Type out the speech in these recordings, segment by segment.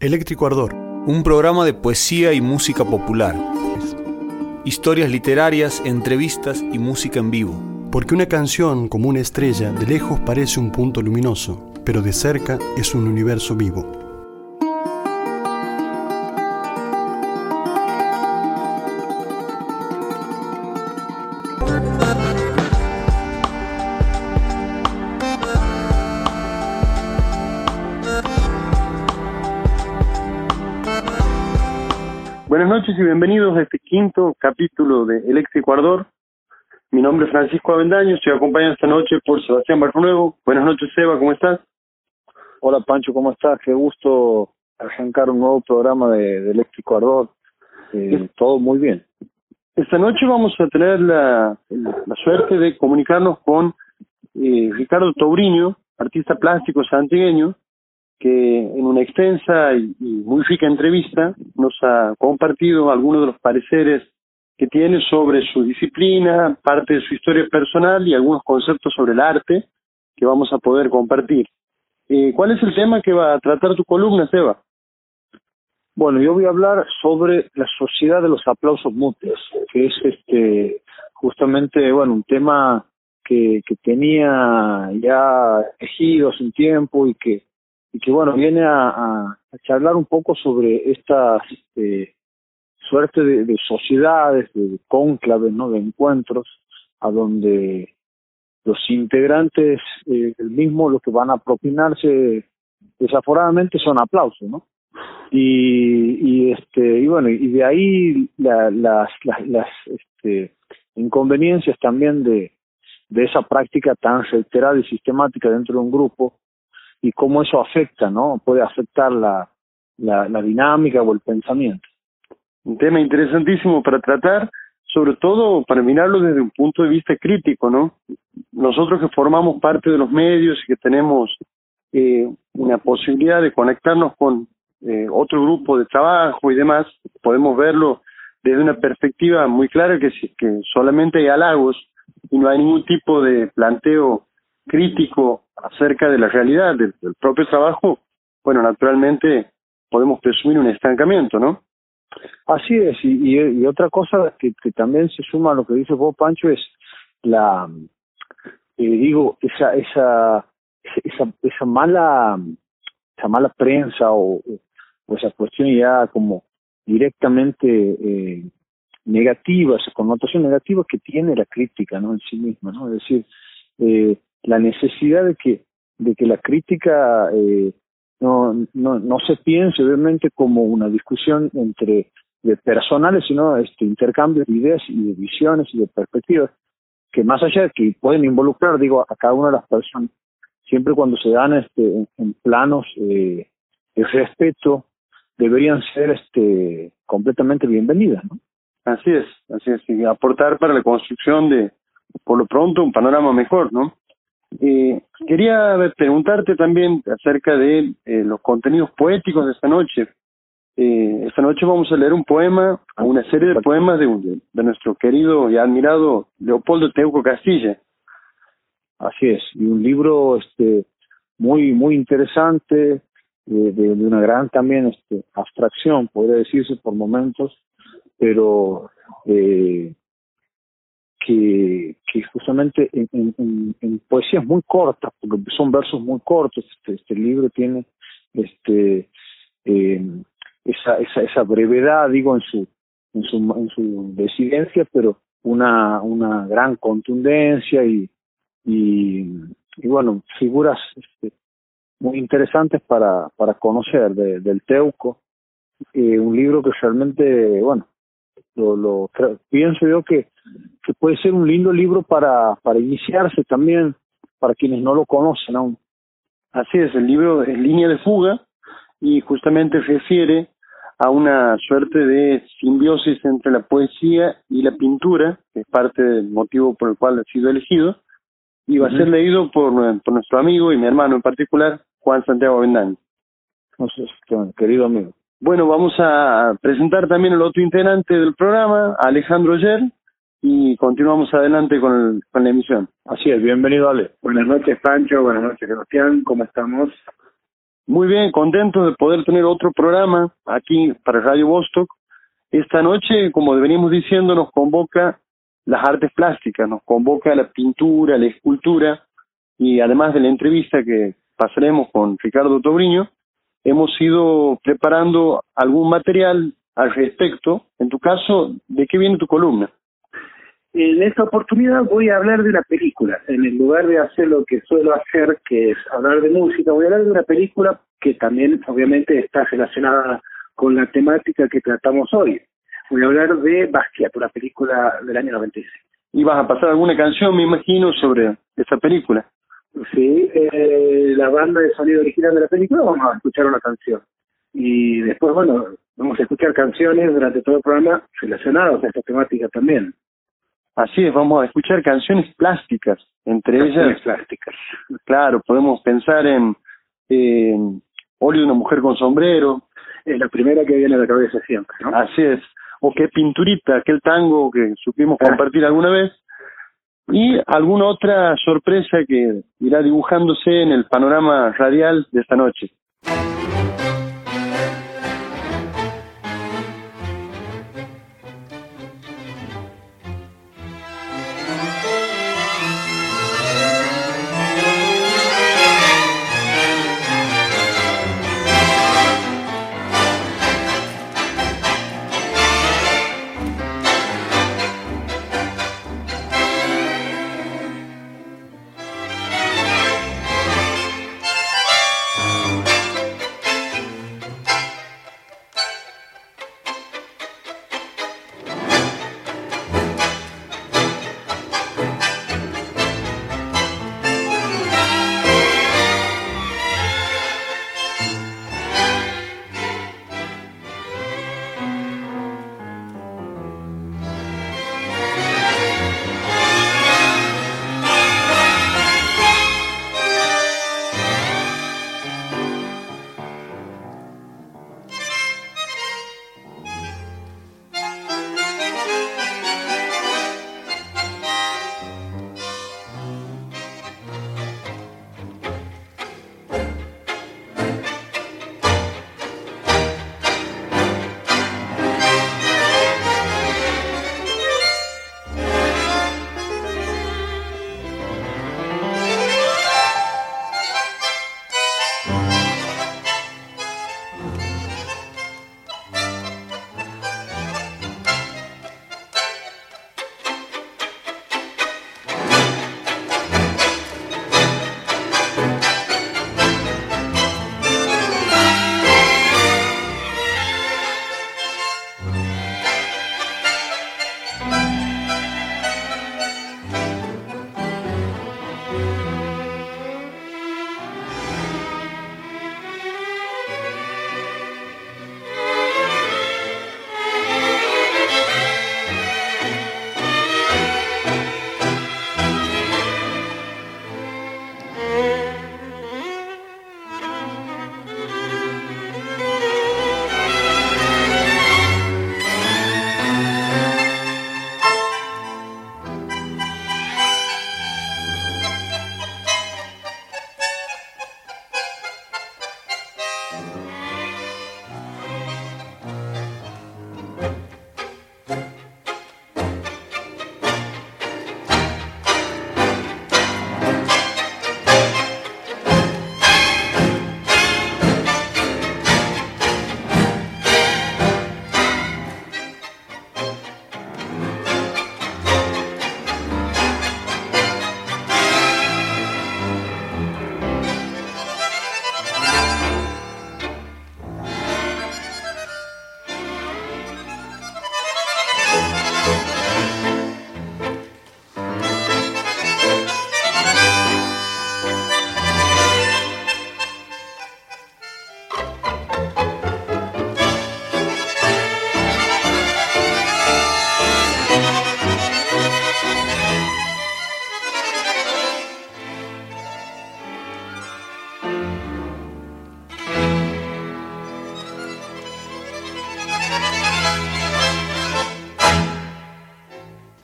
Eléctrico Ardor, un programa de poesía y música popular. Historias literarias, entrevistas y música en vivo. Porque una canción, como una estrella, de lejos parece un punto luminoso, pero de cerca es un universo vivo. Noches y bienvenidos a este quinto capítulo de Eléctrico Ardor. Mi nombre es Francisco Avendaño, estoy acompañado esta noche por Sebastián Barronuevo. Buenas noches, Seba, ¿cómo estás? Hola, Pancho, ¿cómo estás? Qué gusto arrancar un nuevo programa de, Eléctrico Ardor. Eh, todo muy bien. Esta noche vamos a tener la, la suerte de comunicarnos con eh, Ricardo Tauriño, artista plástico santigueño, que en una extensa y, muy rica entrevista nos ha compartido algunos de los pareceres que tiene sobre su disciplina, parte de su historia personal y algunos conceptos sobre el arte que vamos a poder compartir. Eh, ¿Cuál es el tema que va a tratar tu columna, Seba? Bueno, yo voy a hablar sobre la sociedad de los aplausos mutuos, que es este justamente bueno un tema que, que tenía ya tejido hace un tiempo y que y que bueno, viene a, charlar un poco sobre esta este, suerte de, de, sociedades, de cónclaves, ¿no? de encuentros, a donde los integrantes eh, del mismo lo que van a propinarse desaforadamente son aplausos, ¿no? Y, y este y bueno y de ahí la, las las, las este, inconveniencias también de de esa práctica tan reiterada y sistemática dentro de un grupo y cómo eso afecta, ¿no? Puede afectar la, la, la dinámica o el pensamiento. Un tema interesantísimo para tratar, sobre todo para mirarlo desde un punto de vista crítico, ¿no? Nosotros que formamos parte de los medios y que tenemos eh, una posibilidad de conectarnos con eh, otro grupo de trabajo y demás, podemos verlo desde una perspectiva muy clara que, que solamente hay halagos y no hay ningún tipo de planteo crítico acerca de la realidad del, propio trabajo, bueno, naturalmente podemos presumir un estancamiento, ¿no? Así es, y, otra cosa que, también se suma a lo que dice vos, Pancho, es la, eh, digo, esa, esa, esa, esa mala, esa mala prensa o, o esa cuestión ya como directamente eh, negativa, esa connotación negativa que tiene la crítica, ¿no? En sí misma, ¿no? Es decir, eh, la necesidad de que de que la crítica eh, no, no no se piense obviamente como una discusión entre de personales sino este intercambio de ideas y de visiones y de perspectivas que más allá de que pueden involucrar digo a cada una de las personas siempre cuando se dan este en, planos eh, de respeto deberían ser este completamente bienvenidas ¿no? así es así es y aportar para la construcción de por lo pronto un panorama mejor no eh, quería preguntarte también acerca de eh, los contenidos poéticos de esta noche. Eh, esta noche vamos a leer un poema, una serie de poemas de, de nuestro querido y admirado Leopoldo Teuco Castilla. Así es, y un libro este muy muy interesante, eh, de, de, una gran también este abstracción, podría decirse por momentos, pero eh, que, que justamente en, en, en, poesías muy cortas, porque son versos muy cortos, este, este libro tiene este eh, esa, esa, esa brevedad, digo, en su, en su, en su decidencia, pero una, una gran contundencia y, y, bueno, figuras este, muy interesantes para, para conocer de, del Teuco, eh, un libro que realmente, bueno, lo, lo pienso yo que, que puede ser un lindo libro para, para iniciarse también, para quienes no lo conocen aún. Así es, el libro es Línea de Fuga y justamente refiere a una suerte de simbiosis entre la poesía y la pintura, que es parte del motivo por el cual ha sido elegido, y va a ser leído por, por nuestro amigo y mi hermano en particular, Juan Santiago Vendaño. Entonces, querido amigo. Bueno, vamos a presentar también al otro integrante del programa, Alejandro Yer, y continuamos adelante con, el, con la emisión. Así es, bienvenido Ale. Buenas noches Pancho, buenas noches Sebastián, ¿cómo estamos? Muy bien, contento de poder tener otro programa aquí para Radio Vostok. Esta noche, como venimos diciendo, nos convoca las artes plásticas, nos convoca la pintura, la escultura y además de la entrevista que pasaremos con Ricardo Tobriño, hemos ido preparando algún material al respecto. En tu caso, ¿de qué viene tu columna? En esta oportunidad voy a hablar de una película. En el lugar de hacer lo que suelo hacer, que es hablar de música, voy a hablar de una película que también obviamente está relacionada con la temática que tratamos hoy. Voy a hablar de Basquiat, una película del año 96. ¿Y vas a pasar alguna canción, me imagino, sobre esa película? Sí, eh, la banda de sonido original de la película, vamos a escuchar una canción. Y después, bueno, vamos a escuchar canciones durante todo el programa relacionadas a esta temática también. Así es, vamos a escuchar canciones plásticas, entre ellas. plásticas. Claro, podemos pensar en, en Óleo de una mujer con sombrero. Es la primera que viene a la cabeza siempre, ¿no? Así es. O qué pinturita, aquel tango que supimos compartir alguna vez. Y alguna otra sorpresa que irá dibujándose en el panorama radial de esta noche.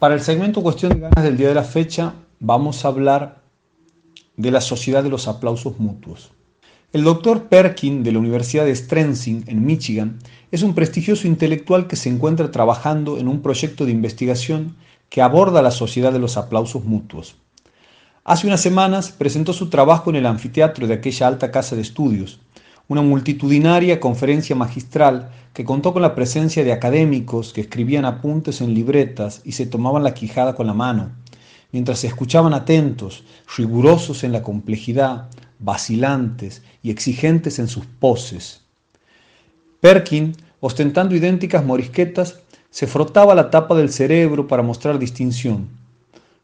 Para el segmento Cuestión de ganas del día de la fecha, vamos a hablar de la sociedad de los aplausos mutuos. El doctor Perkin de la Universidad de Strensing en Michigan es un prestigioso intelectual que se encuentra trabajando en un proyecto de investigación que aborda la sociedad de los aplausos mutuos. Hace unas semanas presentó su trabajo en el anfiteatro de aquella alta casa de estudios, una multitudinaria conferencia magistral que contó con la presencia de académicos que escribían apuntes en libretas y se tomaban la quijada con la mano, mientras se escuchaban atentos, rigurosos en la complejidad, vacilantes y exigentes en sus poses. Perkin, ostentando idénticas morisquetas, se frotaba la tapa del cerebro para mostrar distinción.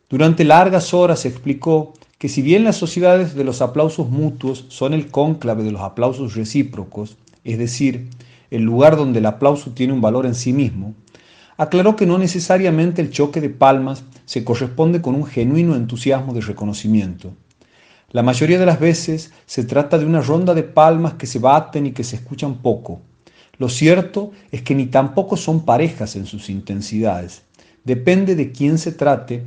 Durante largas horas explicó que si bien las sociedades de los aplausos mutuos son el cónclave de los aplausos recíprocos, es decir, el lugar donde el aplauso tiene un valor en sí mismo, aclaró que no necesariamente el choque de palmas se corresponde con un genuino entusiasmo de reconocimiento. La mayoría de las veces se trata de una ronda de palmas que se baten y que se escuchan poco. Lo cierto es que ni tampoco son parejas en sus intensidades. Depende de quién se trate.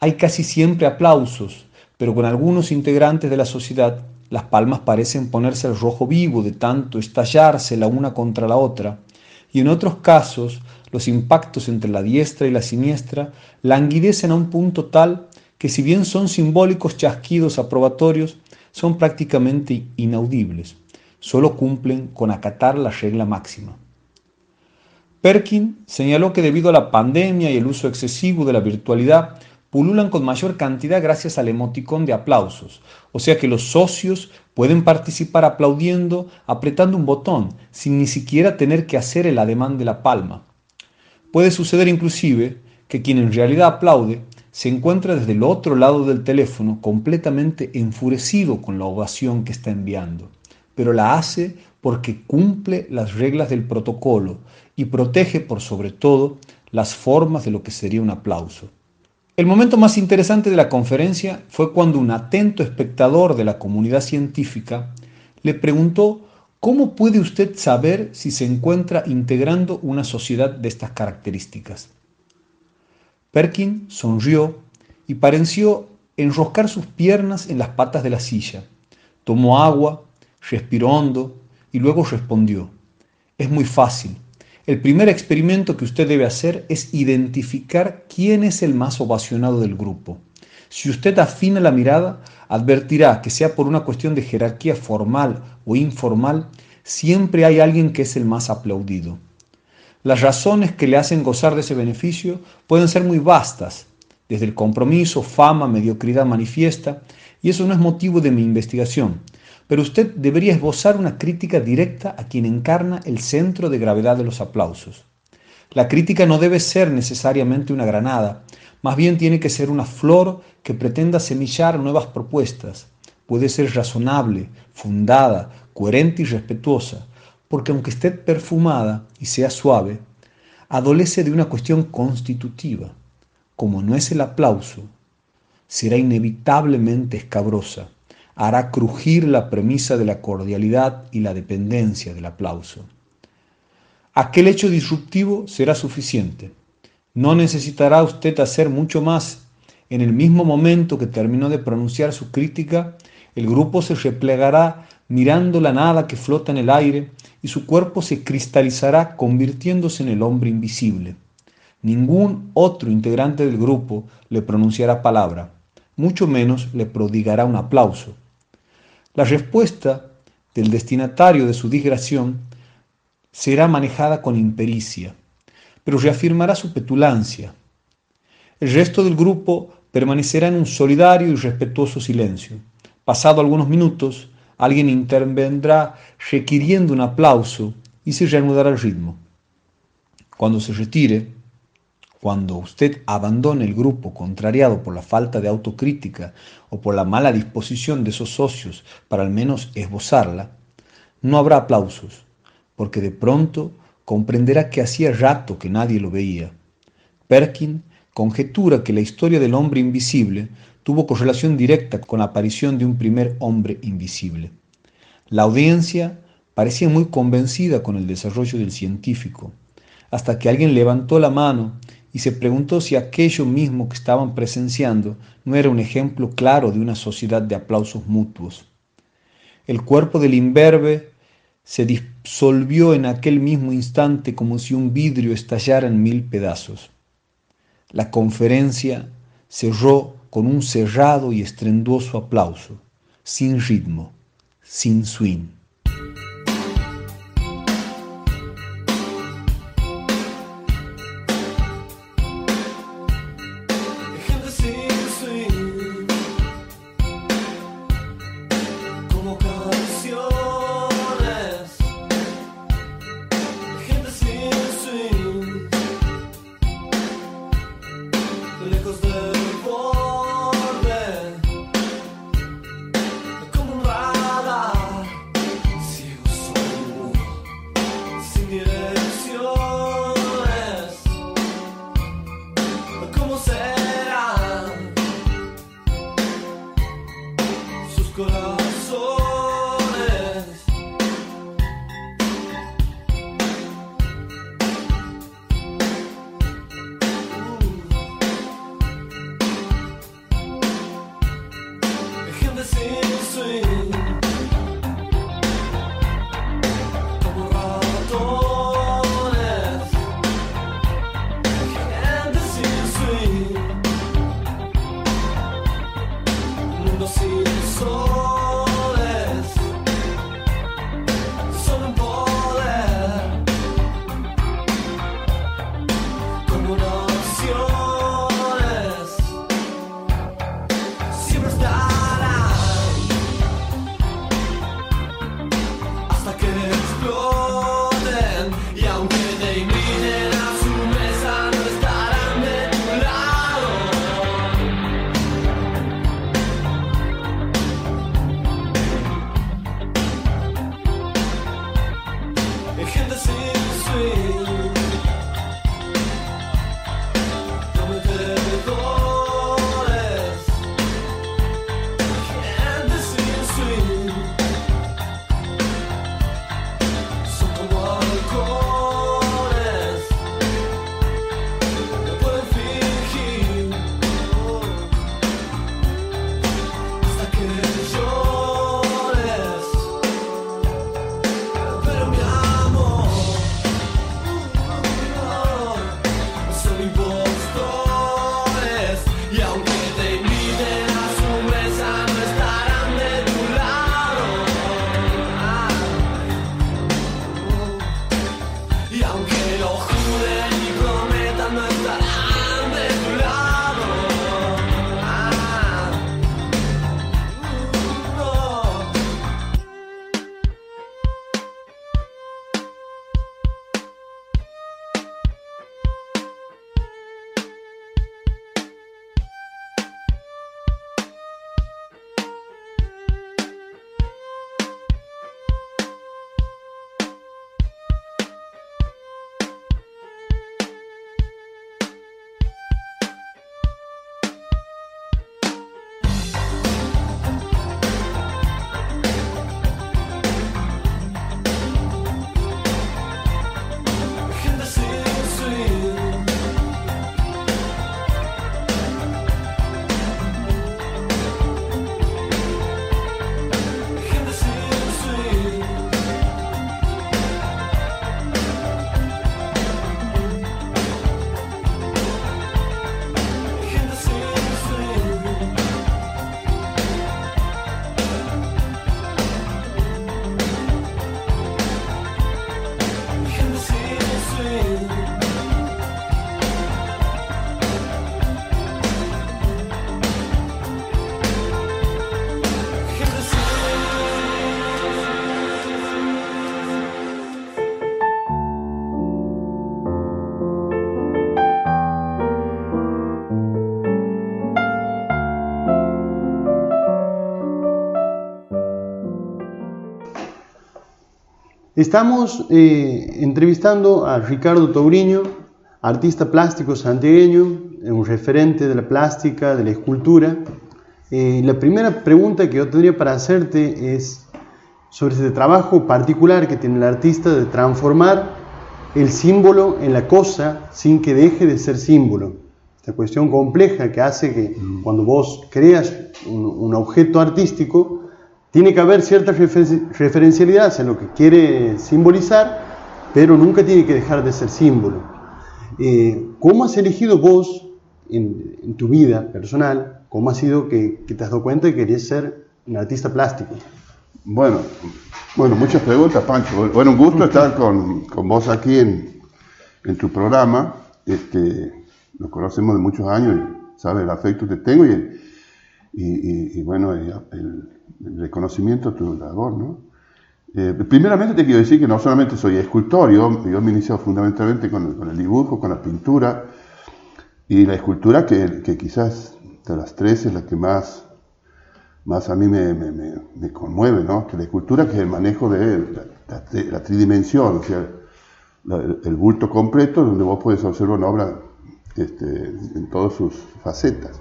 Hay casi siempre aplausos, pero con algunos integrantes de la sociedad las palmas parecen ponerse al rojo vivo de tanto estallarse la una contra la otra, y en otros casos los impactos entre la diestra y la siniestra languidecen a un punto tal que si bien son simbólicos chasquidos aprobatorios, son prácticamente inaudibles, solo cumplen con acatar la regla máxima. Perkin señaló que debido a la pandemia y el uso excesivo de la virtualidad, pululan con mayor cantidad gracias al emoticón de aplausos, o sea que los socios pueden participar aplaudiendo, apretando un botón, sin ni siquiera tener que hacer el ademán de la palma. Puede suceder inclusive que quien en realidad aplaude se encuentra desde el otro lado del teléfono completamente enfurecido con la ovación que está enviando, pero la hace porque cumple las reglas del protocolo y protege por sobre todo las formas de lo que sería un aplauso. El momento más interesante de la conferencia fue cuando un atento espectador de la comunidad científica le preguntó ¿Cómo puede usted saber si se encuentra integrando una sociedad de estas características? Perkin sonrió y pareció enroscar sus piernas en las patas de la silla. Tomó agua, respiró hondo y luego respondió, es muy fácil. El primer experimento que usted debe hacer es identificar quién es el más ovacionado del grupo. Si usted afina la mirada, advertirá que sea por una cuestión de jerarquía formal o informal, siempre hay alguien que es el más aplaudido. Las razones que le hacen gozar de ese beneficio pueden ser muy vastas, desde el compromiso, fama, mediocridad manifiesta, y eso no es motivo de mi investigación, pero usted debería esbozar una crítica directa a quien encarna el centro de gravedad de los aplausos. La crítica no debe ser necesariamente una granada, más bien tiene que ser una flor que pretenda semillar nuevas propuestas. Puede ser razonable, fundada, coherente y respetuosa, porque aunque esté perfumada y sea suave, adolece de una cuestión constitutiva. Como no es el aplauso, será inevitablemente escabrosa, hará crujir la premisa de la cordialidad y la dependencia del aplauso. Aquel hecho disruptivo será suficiente. No necesitará usted hacer mucho más. En el mismo momento que terminó de pronunciar su crítica, el grupo se replegará mirando la nada que flota en el aire y su cuerpo se cristalizará convirtiéndose en el hombre invisible. Ningún otro integrante del grupo le pronunciará palabra, mucho menos le prodigará un aplauso. La respuesta del destinatario de su digresión será manejada con impericia, pero reafirmará su petulancia. El resto del grupo permanecerá en un solidario y respetuoso silencio. Pasado algunos minutos, alguien intervendrá requiriendo un aplauso y se reanudará el ritmo. Cuando se retire, cuando usted abandone el grupo contrariado por la falta de autocrítica o por la mala disposición de esos socios para al menos esbozarla, no habrá aplausos, porque de pronto comprenderá que hacía rato que nadie lo veía. Perkin conjetura que la historia del hombre invisible tuvo correlación directa con la aparición de un primer hombre invisible. La audiencia parecía muy convencida con el desarrollo del científico, hasta que alguien levantó la mano y se preguntó si aquello mismo que estaban presenciando no era un ejemplo claro de una sociedad de aplausos mutuos. El cuerpo del imberbe se disolvió en aquel mismo instante como si un vidrio estallara en mil pedazos. La conferencia cerró con un cerrado y estrenduoso aplauso, sin ritmo, sin swing. Estamos eh, entrevistando a Ricardo Touriño, artista plástico santiagueño, un referente de la plástica, de la escultura. Eh, la primera pregunta que yo tendría para hacerte es sobre ese trabajo particular que tiene el artista de transformar el símbolo en la cosa sin que deje de ser símbolo. Esta cuestión compleja que hace que cuando vos creas un objeto artístico, tiene que haber cierta referencialidad hacia lo que quiere simbolizar, pero nunca tiene que dejar de ser símbolo. Eh, ¿Cómo has elegido vos en, tu vida personal, cómo ha sido que, te has dado cuenta de que querías ser un artista plástico? Bueno, bueno, muchas preguntas, Pancho. Bueno, un gusto estar con, con vos aquí en, en, tu programa. Este, nos conocemos de muchos años y el afecto que tengo y, y, bueno, el, reconocimiento de tu labor, ¿no? Eh, te quiero decir que no solamente soy escultor, yo, me he fundamentalmente con el, con el, dibujo, con la pintura y la escultura que, que, quizás de las tres es la que más, más a mí me, me, me, conmueve, ¿no? Que la escultura que es el manejo de la, la, tridimensión, o sea, el, bulto completo donde vos puedes observar una obra este, en todas sus facetas.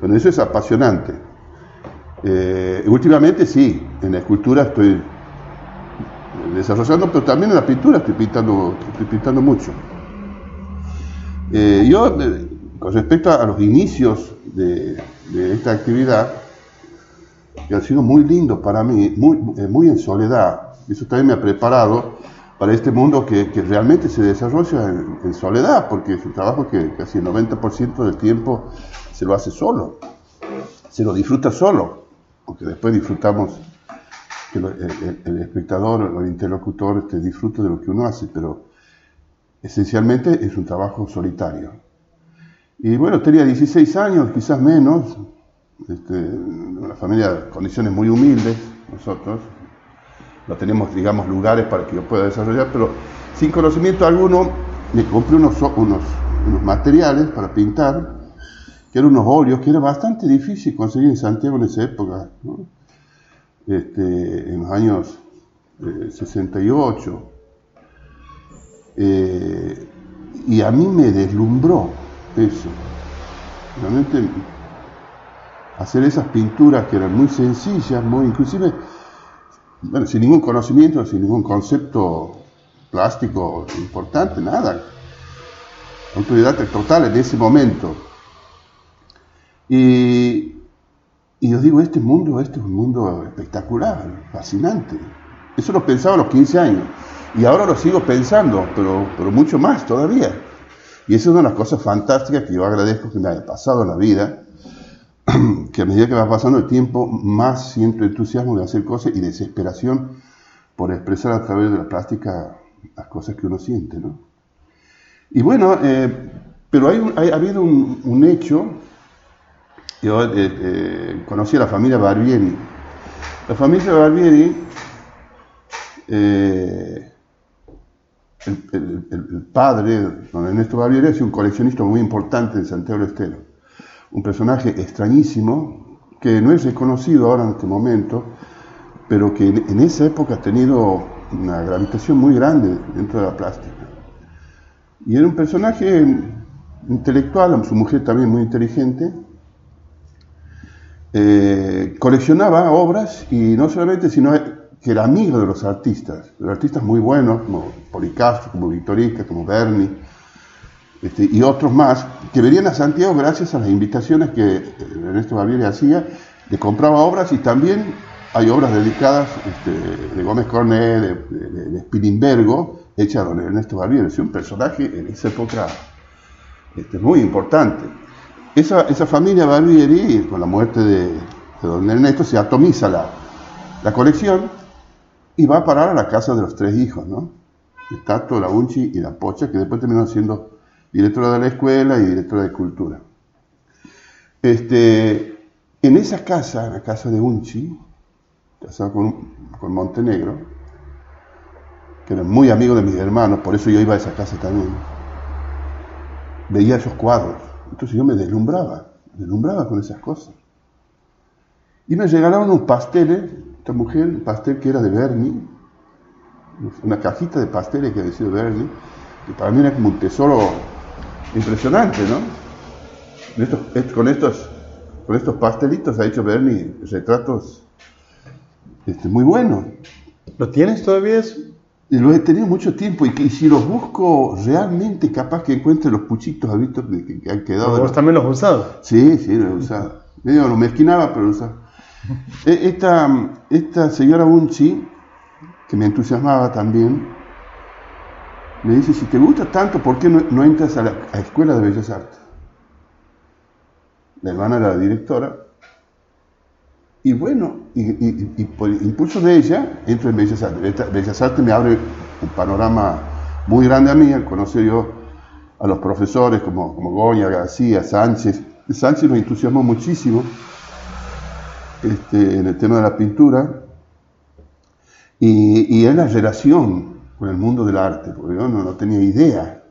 Bueno, eso es apasionante. Eh, últimamente sí, en la escultura estoy desarrollando, pero también en la pintura estoy pintando, estoy pintando mucho. Eh, yo, eh, con respecto a los inicios de, esta actividad, que ha sido muy lindo para mí, muy, eh, en soledad, eso también me ha preparado para este mundo que, que realmente se desarrolla en, soledad, porque es un trabajo que casi el 90% del tiempo se lo hace solo, se lo disfruta solo, aunque después disfrutamos que el, espectador o el interlocutor este, disfrute de lo que uno hace, pero esencialmente es un trabajo solitario. Y bueno, tenía 16 años, quizás menos, este, una familia de condiciones muy humildes, nosotros, no tenemos, digamos, lugares para que yo pueda desarrollar, pero sin conocimiento alguno me compré unos, unos, unos materiales para pintar, que eran unos óleos, que era bastante difícil conseguir en Santiago en esa época. este, en los años 68. Eh, eh, y a mí me deslumbró eso. Realmente hacer esas pinturas que eran muy sencillas, muy inclusive, bueno, sin ningún conocimiento, sin ningún concepto plástico importante, nada. Autoridad total en ese momento. Y y yo digo, este mundo, este es un mundo espectacular, fascinante. Eso lo pensaba a los 15 años. Y ahora lo sigo pensando, pero, pero mucho más todavía. Y esa es una de las cosas fantásticas que yo agradezco que me haya pasado en la vida, que a medida que va pasando el tiempo, más siento entusiasmo de hacer cosas y desesperación por expresar a través de la plástica las cosas que uno siente, ¿no? Y bueno, eh, pero hay, hay, ha habido un, un hecho yo eh, eh, conocí a la familia Barbieri. La familia Barbieri, eh, el, padre, don Ernesto Barbieri, sido un coleccionista muy importante en Santiago del Estero. Un personaje extrañísimo, que no es reconocido ahora en este momento, pero que en esa época ha tenido una gravitación muy grande dentro de la plástica. Y era un personaje intelectual, su mujer también muy inteligente, eh, coleccionaba obras y no solamente, sino que era amigo de los artistas, de los artistas muy buenos como Policastro, como Victorica, como Berni este, y otros más, que venían a Santiago gracias a las invitaciones que Ernesto Barbieri hacía, le compraba obras y también hay obras dedicadas este, de Gómez Cornet, de, de, Spilimbergo, hechas a don Ernesto Barbieri, es un personaje en esa época este, muy importante. Esa, esa familia Barbieri, con la muerte de, don Ernesto, se atomiza la, la, colección y va a parar a la casa de los tres hijos, ¿no? El Tato, la Unchi y la Pocha, que después terminó siendo directora de la escuela y directora de cultura. Este, en esa casa, la casa de Unchi, casado con, con Montenegro, que era muy amigo de mis hermanos, por eso yo iba a esa casa también, veía esos cuadros entonces yo me deslumbraba, deslumbraba con esas cosas. Y me regalaron un pastel, esta mujer, un pastel que era de Bernie, una cajita de pasteles que había sido Bernie, que para mí era como un tesoro impresionante, ¿no? con, estos, con estos pastelitos ha hecho Bernie retratos este, muy buenos. ¿Lo tienes todavía eso? Lo he tenido mucho tiempo y, si los busco realmente capaz que encuentre los puchitos ¿has que, que, han quedado. ¿Vos también los usado? Sí, sí, los he usado. Medio lo mezquinaba, pero lo usaba. Eh, esta, esta señora Unchi, que me entusiasmaba también, me dice, si te gusta tanto, ¿por qué no, entras a la Escuela de Bellas Artes? La hermana era la directora. Y bueno, y, por impulso de ella, entro en Bellas Artes. Bellas Artes me abre un panorama muy grande a mí, al conocer yo a los profesores como, como Goña, García, Sánchez. Sánchez nos entusiasmó muchísimo este, en el tema de la pintura y, en la relación con el mundo del arte, porque yo no, tenía idea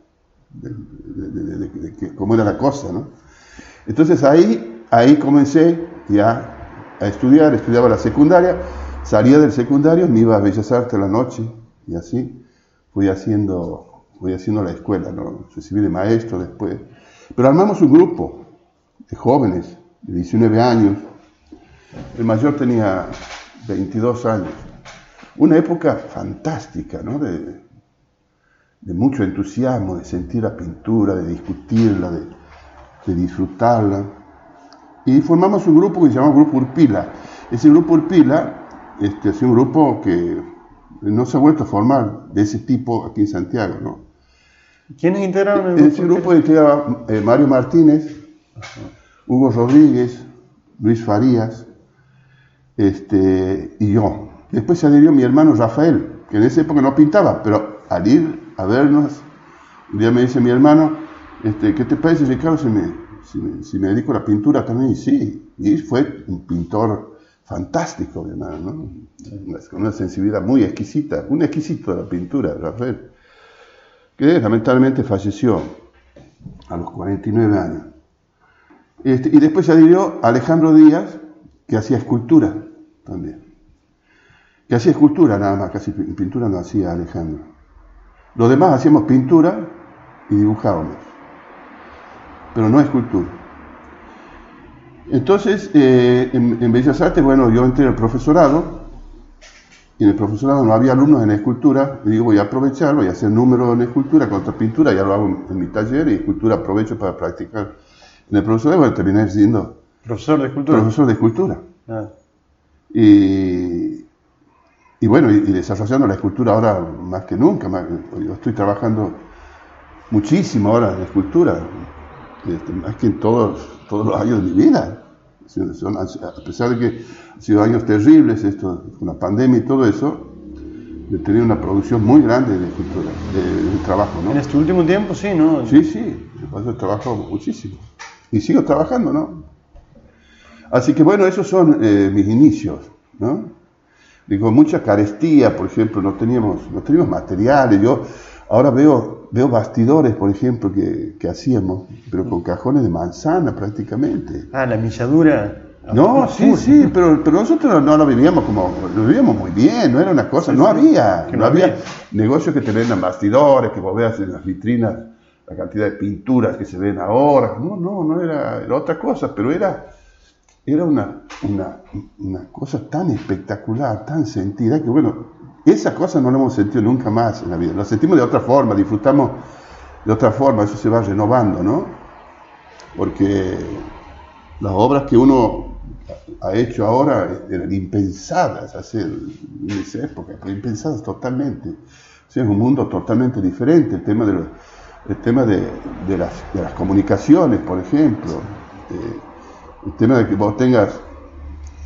de, cómo era la cosa, ¿no? Entonces ahí, ahí comencé ya a estudiar, estudiaba la secundaria, salía del secundario, me iba a Bellas Artes la noche y así fui haciendo, fui haciendo la escuela, ¿no? recibí de maestro después. Pero armamos un grupo de jóvenes de 19 años, el mayor tenía 22 años. Una época fantástica, ¿no? De, mucho entusiasmo, de sentir la pintura, de discutirla, de, disfrutarla. Y formamos un grupo que se llama Grupo Urpila. Ese Grupo Urpila este, es un grupo que no se ha vuelto a formar de ese tipo aquí en Santiago, ¿no? ¿Quiénes integraron el grupo? Ese grupo integraba eh, Mario Martínez, Hugo Rodríguez, Luis Farías, este, y yo. Después se adhirió mi hermano Rafael, que en esa época no pintaba, pero al ir a vernos, un día me dice mi hermano, este, ¿qué te parece Ricardo si me, si me, dedico a la pintura también? Sí, y fue un pintor fantástico, hermano, ¿no? con una sensibilidad muy exquisita, un exquisito de la pintura, Rafael, que lamentablemente falleció a los 49 años. Este, y después se adhirió Alejandro Díaz, que hacía escultura también. Que hacía escultura nada más, casi pintura no hacía Alejandro. Los demás hacíamos pintura y dibujábamos, pero no escultura. Entonces, eh, en, Bellas Artes, bueno, yo entré al profesorado, y en el profesorado no había alumnos en escultura, y digo, voy a aprovechar, voy a hacer números en escultura, contra pintura, ya lo hago en, mi taller, y escultura aprovecho para practicar. En el profesorado, bueno, terminé siendo... Profesor de escultura. Profesor de escultura. Ah. Y, y, bueno, y, desarrollando la escultura ahora más que nunca. yo estoy trabajando muchísimo ahora en escultura, este, más que en todos, todos los años de mi vida. a pesar de que han sido años terribles, esto, con la pandemia y todo eso, he tenido una producción muy grande de escultura, de, trabajo. ¿no? En este último tiempo, sí, ¿no? Sí, sí, he trabajo muchísimo. Y sigo trabajando, ¿no? Así que bueno, esos son eh, mis inicios, ¿no? Digo, mucha carestía, por ejemplo, no teníamos, no teníamos materiales. Yo ahora veo, veo bastidores, por ejemplo, que, que hacíamos, pero con cajones de manzana prácticamente. Ah, la milladura. No, sí, sí, pero, pero nosotros no lo vivíamos como, lo vivíamos muy bien, no era una cosa, no, había, no, había, negocios que tenían bastidores, que vos veas en las vitrinas la cantidad de pinturas que se ven ahora, no, no, no era, era otra cosa, pero era era una, una, cosa tan espectacular, tan sentida, que bueno, esa cosa no la hemos sentido nunca más en la vida. La sentimos de otra forma, disfrutamos de otra forma, eso se va renovando, ¿no? Porque las obras que uno ha hecho ahora eran impensadas hace esa época, impensadas totalmente. Es un mundo totalmente diferente. El tema de, tema de, las, de las comunicaciones, por ejemplo. Eh, el tema de que vos tengas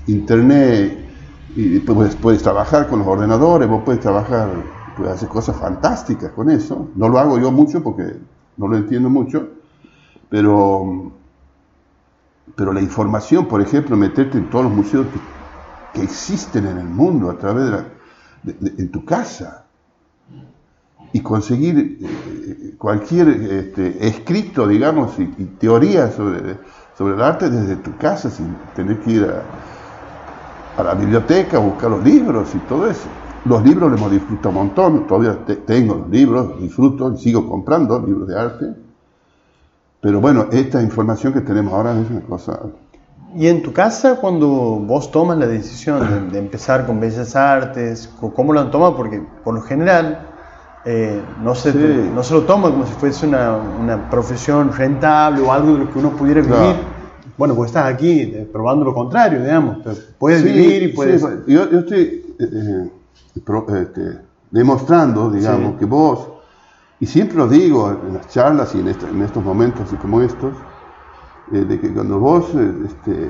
internet y puedes, puedes trabajar con los ordenadores, vos puedes trabajar, puedes hacer cosas fantásticas con eso. No lo hago yo mucho porque no lo entiendo mucho, pero, pero la información, por ejemplo, meterte en todos los museos que, existen en el mundo a través de, la, en tu casa y conseguir eh, cualquier este, escrito, digamos, y, y teoría sobre sobre el arte desde tu casa sin tener que ir a, la biblioteca a buscar los libros y todo eso. Los libros los hemos disfrutado un montón, todavía tengo los libros, disfruto y sigo comprando libros de arte. Pero bueno, esta información que tenemos ahora es una cosa... ¿Y en tu casa cuando vos tomas la decisión de, empezar con Bellas Artes, cómo lo tomas? Porque por lo general eh, no, se, no se lo toma como si fuese una, una, profesión rentable o algo de lo que uno pudiera vivir. Bueno, pues estás aquí eh, probando lo contrario, digamos. Puedes vivir y puedes... yo, estoy eh, este, demostrando, digamos, que vos, y siempre lo digo en las charlas y en, en estos momentos así como estos, de que cuando vos este,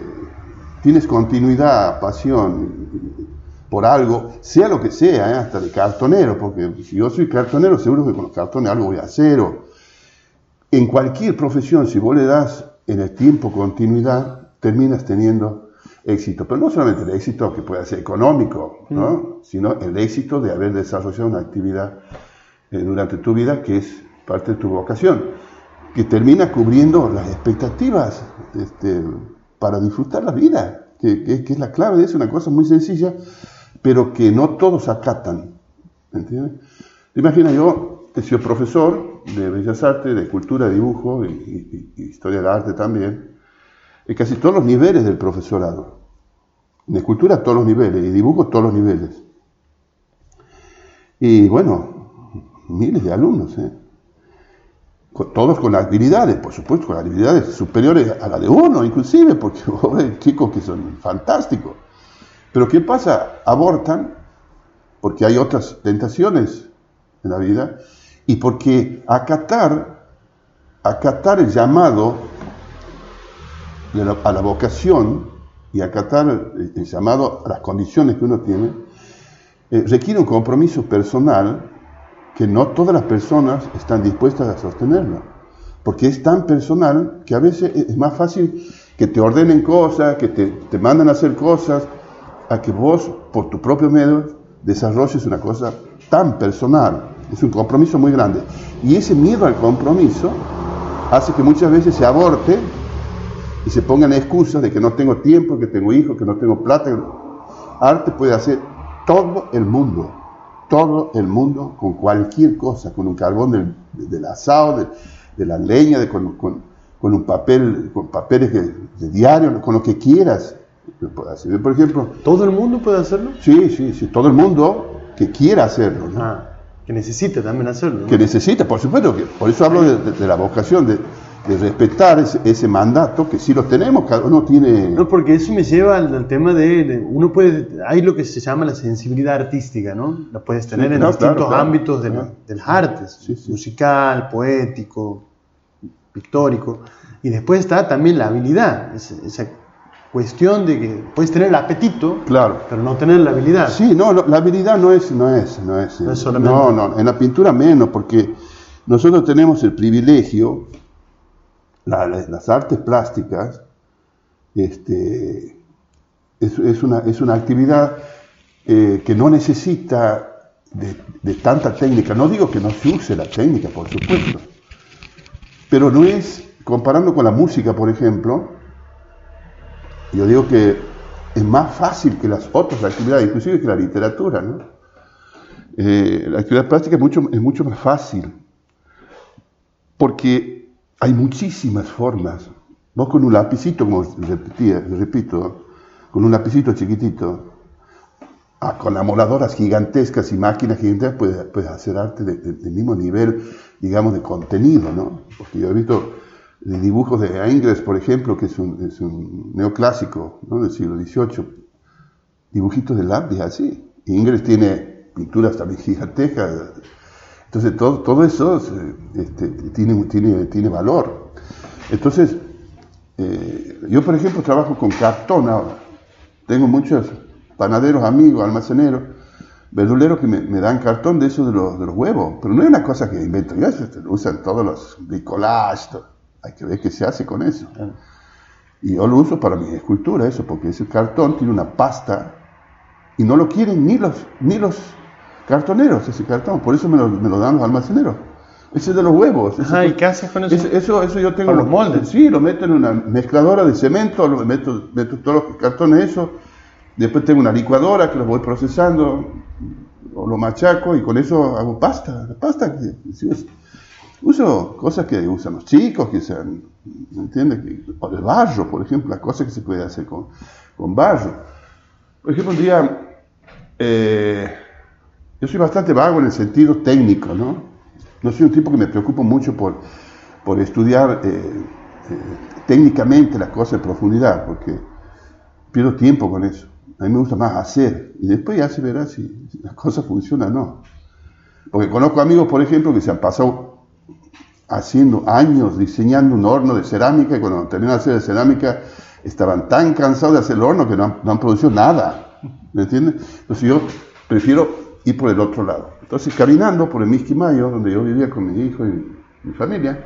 tienes continuidad, pasión por algo, sea lo que sea, hasta de cartonero, porque si yo soy cartonero, seguro que con los cartones algo voy a hacer, en cualquier profesión, si vos le das en el tiempo continuidad, terminas teniendo éxito. Pero no solamente el éxito que pueda ser económico, ¿no? sino el éxito de haber desarrollado una actividad eh, durante tu vida que es parte de tu vocación, que termina cubriendo las expectativas este, para disfrutar la vida, que, que, es la clave de eso, una cosa muy sencilla, pero que no todos acatan. ¿Entiendes? Imagina yo he sido profesor de Bellas Artes, de Cultura, Dibujo y, Historia del Arte también, en casi todos los niveles del profesorado. De Cultura todos los niveles y Dibujo todos los niveles. Y bueno, miles de alumnos, ¿eh? todos con habilidades, por supuesto, con habilidades superiores a la de uno, inclusive, porque hay chicos que son fantásticos. Pero ¿qué pasa? Abortan porque hay otras tentaciones en la vida y porque acatar, acatar el llamado a la vocación y acatar el llamado a las condiciones que uno tiene, eh, requiere un compromiso personal que no todas las personas están dispuestas a sostenerlo. Porque es tan personal que a veces es más fácil que te ordenen cosas, que te, te mandan a hacer cosas, a que vos, por tu propio medio, desarrolles una cosa tan personal. Es un compromiso muy grande. Y ese miedo al compromiso hace que muchas veces se aborte y se pongan excusas de que no tengo tiempo, que tengo hijos, que no tengo plata. Arte puede hacer todo el mundo, todo el mundo con cualquier cosa, con un carbón del, del asado, de, la leña, de, con, con, un papel, con papeles de, diario, con lo que quieras. Por ejemplo, ¿todo el mundo puede hacerlo? Sí, sí, sí, todo el mundo que quiera hacerlo. Ah. Que necesita también hacerlo. Que necesita, por supuesto, que por eso hablo de, la vocación, de, respetar ese, mandato, que sí lo tenemos, cada uno tiene... No, porque eso me lleva al, tema de, uno puede, hay lo que se llama la sensibilidad artística, ¿no? La puedes tener en distintos ámbitos de, las artes, musical, poético, pictórico, y después está también la habilidad, esa, cuestión de que puedes tener el apetito, claro. pero no tener la habilidad. Sí, no, la habilidad no es, no es, no es. No, solamente... no, no, en la pintura menos, porque nosotros tenemos el privilegio, las artes plásticas, este, es, una, es una actividad eh, que no necesita de, de tanta técnica. No digo que no se use la técnica, por supuesto, pero no es, comparando con la música, por ejemplo, yo digo que es más fácil que las otras actividades, inclusive que la literatura. ¿no? Eh, la actividad práctica es mucho, es mucho más fácil, porque hay muchísimas formas. Vos con un lapicito, como repetía, repito, con un lapicito chiquitito, ah, con amoladoras gigantescas y máquinas gigantescas, puedes, hacer arte del mismo nivel, digamos, de contenido, ¿no? Porque yo he visto de dibujos de Ingres, por ejemplo, que es un, neoclásico del siglo XVIII, dibujitos de lápiz así. Ingres tiene pinturas también gigantescas. Entonces, todo, todo eso este, tiene, tiene, tiene valor. Entonces, eh, yo, por ejemplo, trabajo con cartón ahora. Tengo muchos panaderos, amigos, almaceneros, verduleros que me, dan cartón de eso de los, de los, huevos. Pero no es una cosa que invento yo, eso lo usan todos los bricolajes. Hay que ver qué se hace con eso. Y yo lo uso para mi escultura, eso, porque ese cartón tiene una pasta y no lo quieren ni los, ni los cartoneros, ese cartón. Por eso me lo, me lo dan los almaceneros. Ese de los huevos. ¿y qué haces con eso? eso, eso yo tengo. los moldes? Sí, lo meto en una mezcladora de cemento, lo meto, meto todos los cartones, eso. Después tengo una licuadora que los voy procesando, o lo machaco y con eso hago pasta. La pasta que, Uso cosas que usan los chicos, que ¿me entiendes? El barro, por ejemplo, las cosas que se puede hacer con, con barro. Por ejemplo, un día, eh, yo soy bastante vago en el sentido técnico, ¿no? No soy un tipo que me preocupo mucho por, por estudiar eh, técnicamente las cosas en profundidad, porque pierdo tiempo con eso. A mí me gusta más hacer y después ya se verá si, las cosas funcionan o no. Porque conozco amigos, por ejemplo, que se han pasado haciendo años diseñando un horno de cerámica y cuando terminan de hacer de cerámica estaban tan cansados de hacer el horno que no han, producido nada. ¿Me entiendes? Entonces yo prefiero ir por el otro lado. Entonces caminando por el Misquimayo, donde yo vivía con mi hijo y mi familia.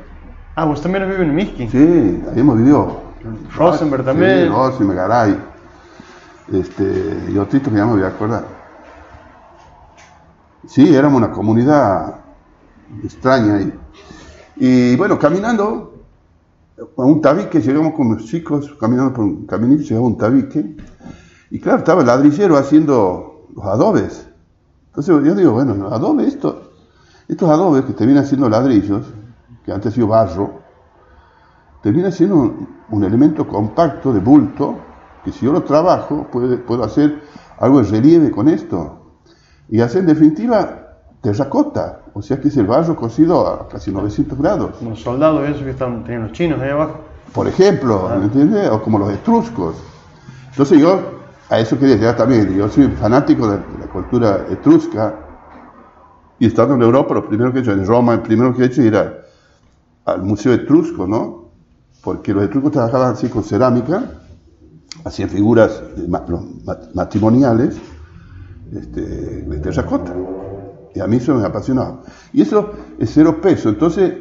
Ah, vos también vives en Misqui. Sí, ahí hemos vivido. Rosenberg también. Sí, Rosenberg, Garay. Este, y otro que ya me voy a acordar. Sí, éramos una comunidad extraña ahí. Y bueno, caminando a un tabique, llegamos con los chicos, caminando por un caminito, llegamos a un tabique. Y claro, estaba el ladrillero haciendo los adobes. Entonces yo digo, bueno, los adobes, esto, estos adobes que te vienen haciendo ladrillos, que antes ha sido barro, termina siendo un, un elemento compacto de bulto que si yo lo trabajo, puedo, hacer algo de relieve con esto. Y hacer en definitiva terracota, o sea que es el barro cocido a casi 900 grados. Como los soldados esos que están teniendo los chinos ahí abajo. Por ejemplo, ¿me entiendes? O como los etruscos. Entonces yo a eso quería llegar también. Yo soy fanático de la cultura etrusca. Y estando en Europa, lo primero que he hecho, en Roma, el primero que he hecho era al Museo Etrusco, ¿no? Porque los etruscos trabajaban así con cerámica hacían figuras matrimoniales este, de terracota. Y a mí eso me apasionaba. Y eso es cero peso. Entonces,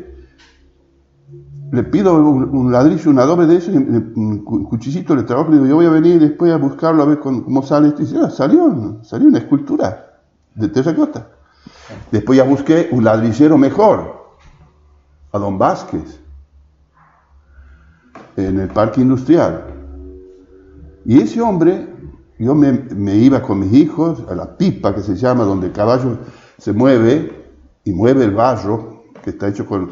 le pido un, ladrillo, un adobe de eso, un cuchillito, le trabajo, le digo, yo voy a venir después a buscarlo a ver cómo, sale esto. Y dice, ah, salió, salió una escultura de terracota. Después ya busqué un ladrillero mejor, a Don Vázquez, en el parque industrial. Y ese hombre, yo me, iba con mis hijos a la pipa que se llama, donde el caballo se mueve y mueve el barro, que está hecho con,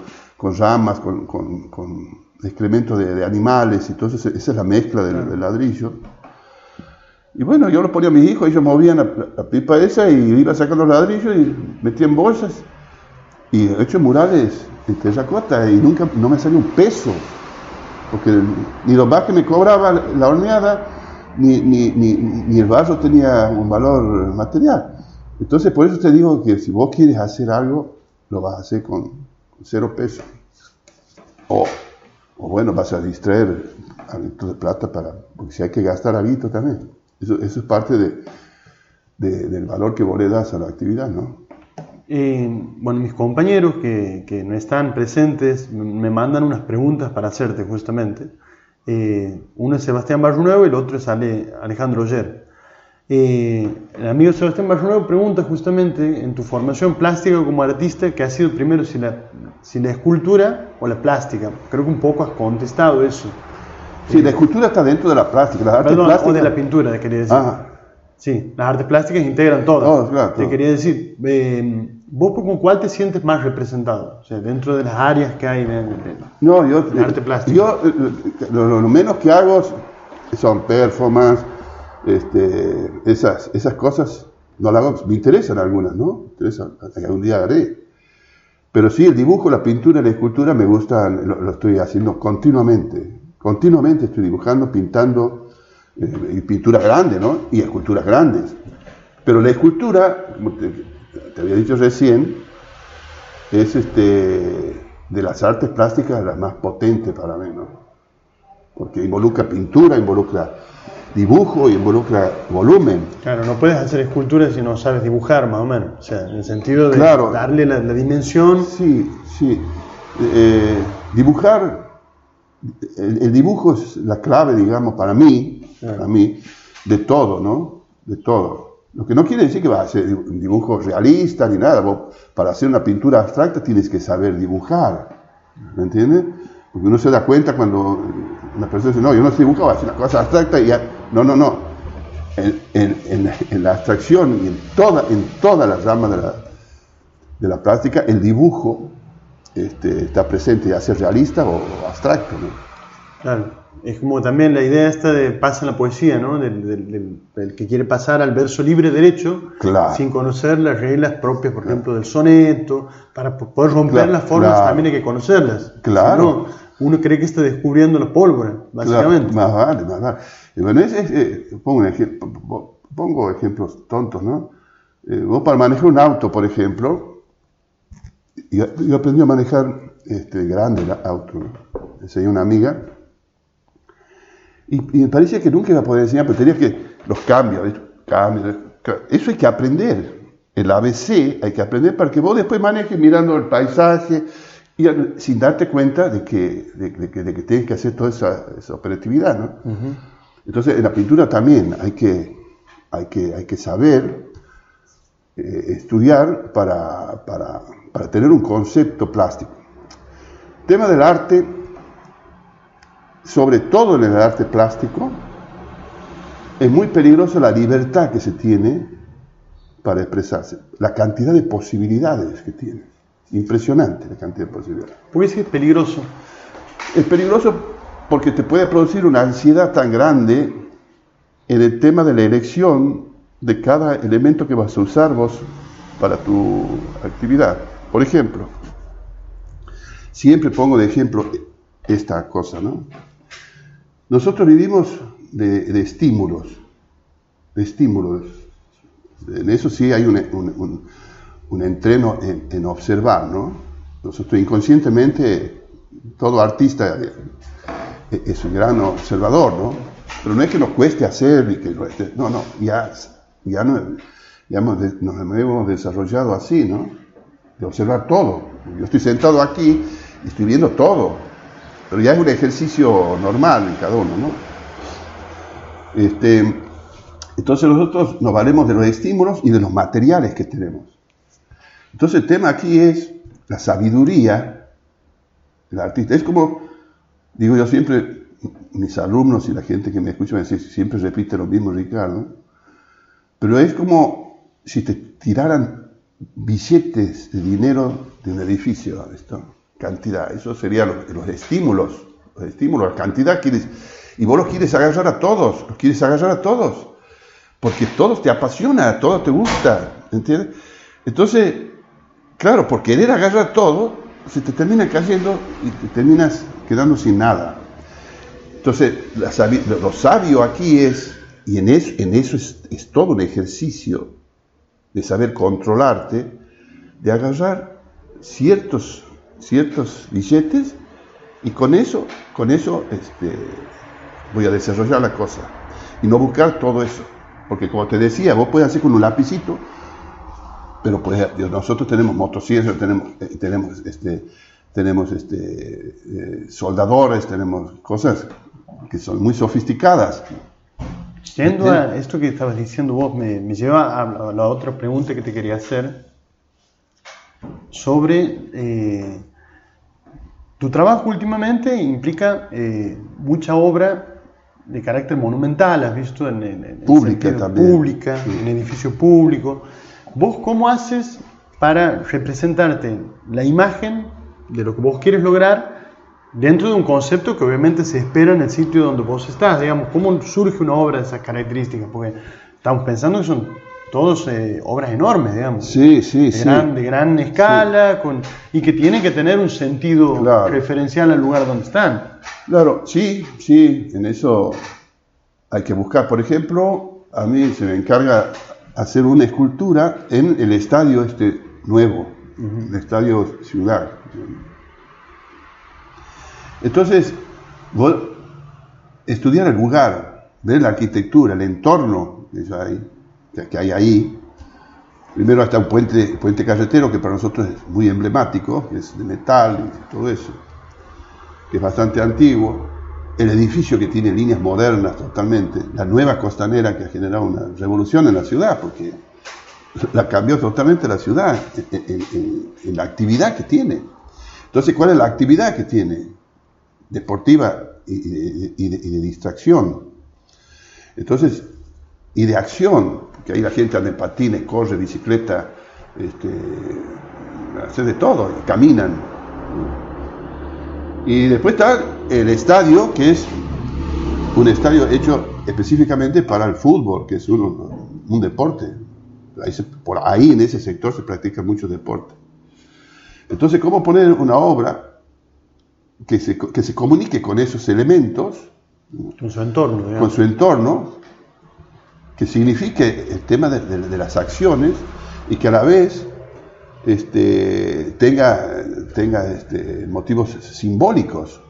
ramas, con, excrementos de, animales, y todo esa es la mezcla del, ladrillo. Y bueno, yo lo ponía a mis hijos, ellos movían la, pipa esa y iba sacando los ladrillos y metía en bolsas. Y he hecho murales en terracota y nunca no me salió un peso. Porque ni los que me cobraba la horneada, ni, ni, ni, el barro tenía un valor material. Entonces, por eso te digo que si vos quieres hacer algo, lo vas a hacer con, cero peso. O, o, bueno, vas a distraer algo de plata para, porque si hay que gastar algo también. Eso, eso es parte de, del valor que vos le das a la actividad, ¿no? Eh, bueno, mis compañeros que, que, no están presentes me mandan unas preguntas para hacerte justamente. Eh, uno es Sebastián Barrunuevo y el otro es Alejandro Oyer. Eh, el amigo Sebastián Barrunuevo pregunta justamente en tu formación plástica como artista, ¿qué ha sido primero si la, si la escultura o la plástica? Creo que un poco has contestado eso. Sí, la escultura está dentro de la plástica. La arte Perdón, o de la pintura, quería decir. Sí, las artes plásticas integran todas. claro, Te quería decir, eh, ¿vos con cuál te sientes más representado? O sea, dentro de las áreas que hay de, no, yo, arte plástico. Yo eh, eh, lo, menos que hago son performance, este, esas, esas cosas, no las hago, me interesan algunas, ¿no? Me interesan, algún día haré. Pero sí, el dibujo, la pintura, la escultura me gustan, lo estoy haciendo continuamente. Continuamente estoy dibujando, pintando eh, y pinturas grandes, ¿no? Y esculturas grandes. Pero la escultura, como te, había dicho recién, es este, de las artes plásticas la más potente para mí, ¿no? Porque involucra pintura, involucra dibujo y involucra volumen. Claro, no puedes hacer esculturas si no sabes dibujar, más o menos. O sea, en el sentido de darle la, dimensión. Sí, sí. Eh, dibujar, el, dibujo es la clave, digamos, para mí, a mí, de todo, ¿no? De todo. Lo que no quiere decir que va a hacer un dibujo realista ni nada. para hacer una pintura abstracta tienes que saber dibujar. ¿Me entiendes? Porque uno se da cuenta cuando una persona dice, no, yo no sé dibujar, voy a hacer una cosa abstracta y ya. No, no, no. En, la abstracción y en toda, en todas las ramas de la, de la plástica, el dibujo este, está presente, ya sea realista o, abstracto. ¿no? Claro. Es como también la idea esta de pasa en la poesía, ¿no? Del, que quiere pasar al verso libre derecho, sin conocer las reglas propias, por ejemplo, del soneto, para poder romper las formas también hay que conocerlas. Claro. uno cree que está descubriendo la pólvora, básicamente. más vale, más vale. Es, pongo, ejemplo, pongo, ejemplos tontos, ¿no? Eh, vos para manejar un auto, por ejemplo, yo, aprendí a manejar este, grande el auto, ¿no? enseñé una amiga, y, me parecía que nunca iba a poder enseñar, pero tenía que, los cambios, eso hay que aprender. El ABC hay que aprender para que vos después manejes mirando el paisaje, y sin darte cuenta de que, de, que, tienes que hacer toda esa operatividad. ¿no? Entonces, en la pintura también hay que, hay que, hay que saber eh, estudiar para, para, para tener un concepto plástico. Tema del arte, sobre todo en el arte plástico, es muy peligroso la libertad que se tiene para expresarse, la cantidad de posibilidades que tiene. Impresionante la cantidad de posibilidades. ¿Por qué es peligroso? Es peligroso porque te puede producir una ansiedad tan grande en el tema de la elección de cada elemento que vas a usar vos para tu actividad. Por ejemplo, siempre pongo de ejemplo esta cosa, ¿no? Nosotros vivimos de, estímulos, de estímulos. En eso sí hay un un entreno en, observar, ¿no? Nosotros inconscientemente, todo artista es un gran observador, ¿no? Pero no es que nos cueste hacer y que no, no, ya, ya, no, ya nos hemos desarrollado así, ¿no? De observar todo. Yo estoy sentado aquí y estoy viendo todo, pero ya es un ejercicio normal en cada uno, ¿no? Este, entonces nosotros nos valemos de los estímulos y de los materiales que tenemos. Entonces el tema aquí es la sabiduría del artista. Es como, digo yo siempre, mis alumnos y la gente que me escucha me dice, siempre repite lo mismo Ricardo, pero es como si te tiraran billetes de dinero de un edificio, esto, cantidad, eso serían los, estímulos, los estímulos, la cantidad quieres, y vos los quieres agarrar a todos, los quieres agarrar a todos, porque todos te apasiona, todo te gusta, ¿entiendes? Entonces, Claro, por querer agarrar todo, se te termina cayendo y te terminas quedando sin nada. Entonces, lo sabio aquí es, y en eso, es, todo un ejercicio de saber controlarte, de agarrar ciertos, billetes y con eso, con eso este, voy a desarrollar la cosa. Y no buscar todo eso. Porque como te decía, vos puedes hacer con un lapicito pero pues nosotros tenemos motocicletas, tenemos, eh, este, tenemos este, eh, soldadores, tenemos cosas que son muy sofisticadas. Yendo a esto que estabas diciendo vos, me, me lleva a, la otra pregunta que te quería hacer sobre eh, tu trabajo últimamente implica mucha obra de carácter monumental, has visto en, en, pública también. pública, en edificio público. ¿Vos cómo haces para representarte la imagen de lo que vos quieres lograr dentro de un concepto que obviamente se espera en el sitio donde vos estás? Digamos, ¿cómo surge una obra de esas características? Porque estamos pensando que son todos eh, obras enormes, digamos. Sí, sí, de Gran, de gran escala con, y que tienen que tener un sentido referencial al lugar donde están. Claro, sí, sí, en eso hay que buscar. Por ejemplo, a mí se me encarga hacer una escultura en el estadio este nuevo, el estadio Ciudad. Entonces, estudiar el lugar, ver la arquitectura, el entorno que hay, ahí. Primero está un puente, carretero que para nosotros es muy emblemático, que es de metal y todo eso, que es bastante antiguo el edificio que tiene líneas modernas totalmente, la nueva costanera que ha generado una revolución en la ciudad, porque la cambió totalmente la ciudad en, la actividad que tiene. Entonces, ¿cuál es la actividad que tiene? Deportiva y, de, distracción. Entonces, y de acción, porque ahí la gente anda en patines, corre, bicicleta, este, hace de todo, caminan. Y después está el estadio, que es un estadio hecho específicamente para el fútbol, que es un, un deporte. por ahí en ese sector se practica mucho deporte. Entonces, ¿cómo poner una obra que se, que se comunique con esos elementos, con su entorno, digamos. con su entorno, que signifique el tema de, de, las acciones y que a la vez este, tenga, tenga este, motivos simbólicos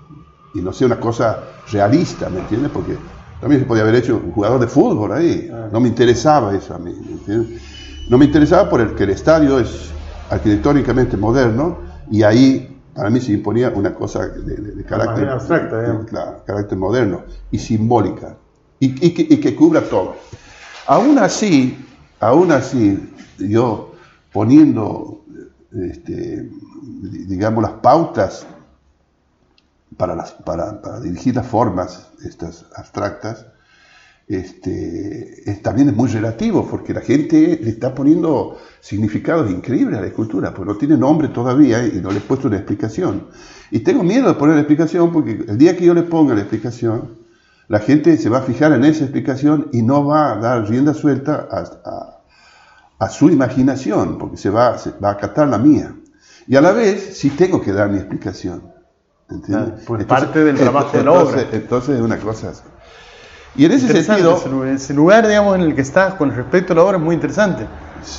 y no sea una cosa realista, ¿me entiendes? Porque también se podía haber hecho un jugador de fútbol ahí, ah. no me interesaba eso a mí, ¿me entiendes? No me interesaba por el que el estadio es arquitectónicamente moderno y ahí para mí se imponía una cosa de, carácter, abstracta, claro, carácter moderno y simbólica y, que, y, que, cubra todo. Aún así, aún así, yo poniendo, este, digamos, las pautas para, las, para, para dirigir las formas estas abstractas, este, también es muy relativo, porque la gente le está poniendo significados increíbles a la escultura, porque no tiene nombre todavía y no le he puesto una explicación. Y tengo miedo de poner la explicación, porque el día que yo le ponga la explicación, la gente se va a fijar en esa explicación y no va a dar rienda suelta a, su imaginación, porque se va, va a acatar la mía. Y a la vez, sí tengo que dar mi explicación. ¿entiendes? pues parte del trabajo de la obra. Entonces es una cosa así. Y en ese sentido... Ese lugar, digamos, en el que estás con respecto a la obra es muy interesante.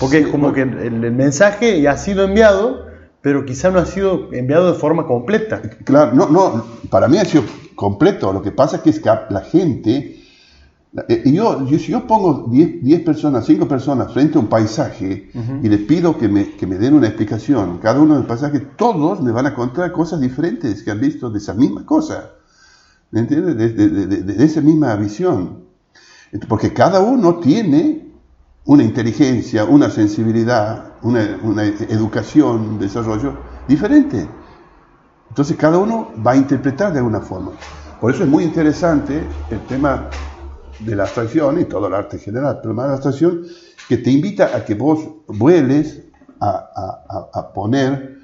Porque es como que el, mensaje ya ha sido enviado, pero quizá no ha sido enviado de forma completa. Claro, no, no, para mí ha sido completo. Lo que pasa es que, es que la gente... Eh, y yo, yo, si yo pongo 10 personas, 5 personas frente a un paisaje y les pido que me, que me, den una explicación, cada uno del paisaje, todos me van a contar cosas diferentes que han visto de esa misma cosa. ¿Me entiendes? De, esa misma visión. Porque cada uno tiene una inteligencia, una sensibilidad, una, educación, un desarrollo diferente. Entonces cada uno va a interpretar de alguna forma. Por eso es muy interesante el tema de la abstracción y todo el arte en general, pero más la abstracción que te invita a que vos vueles a, a poner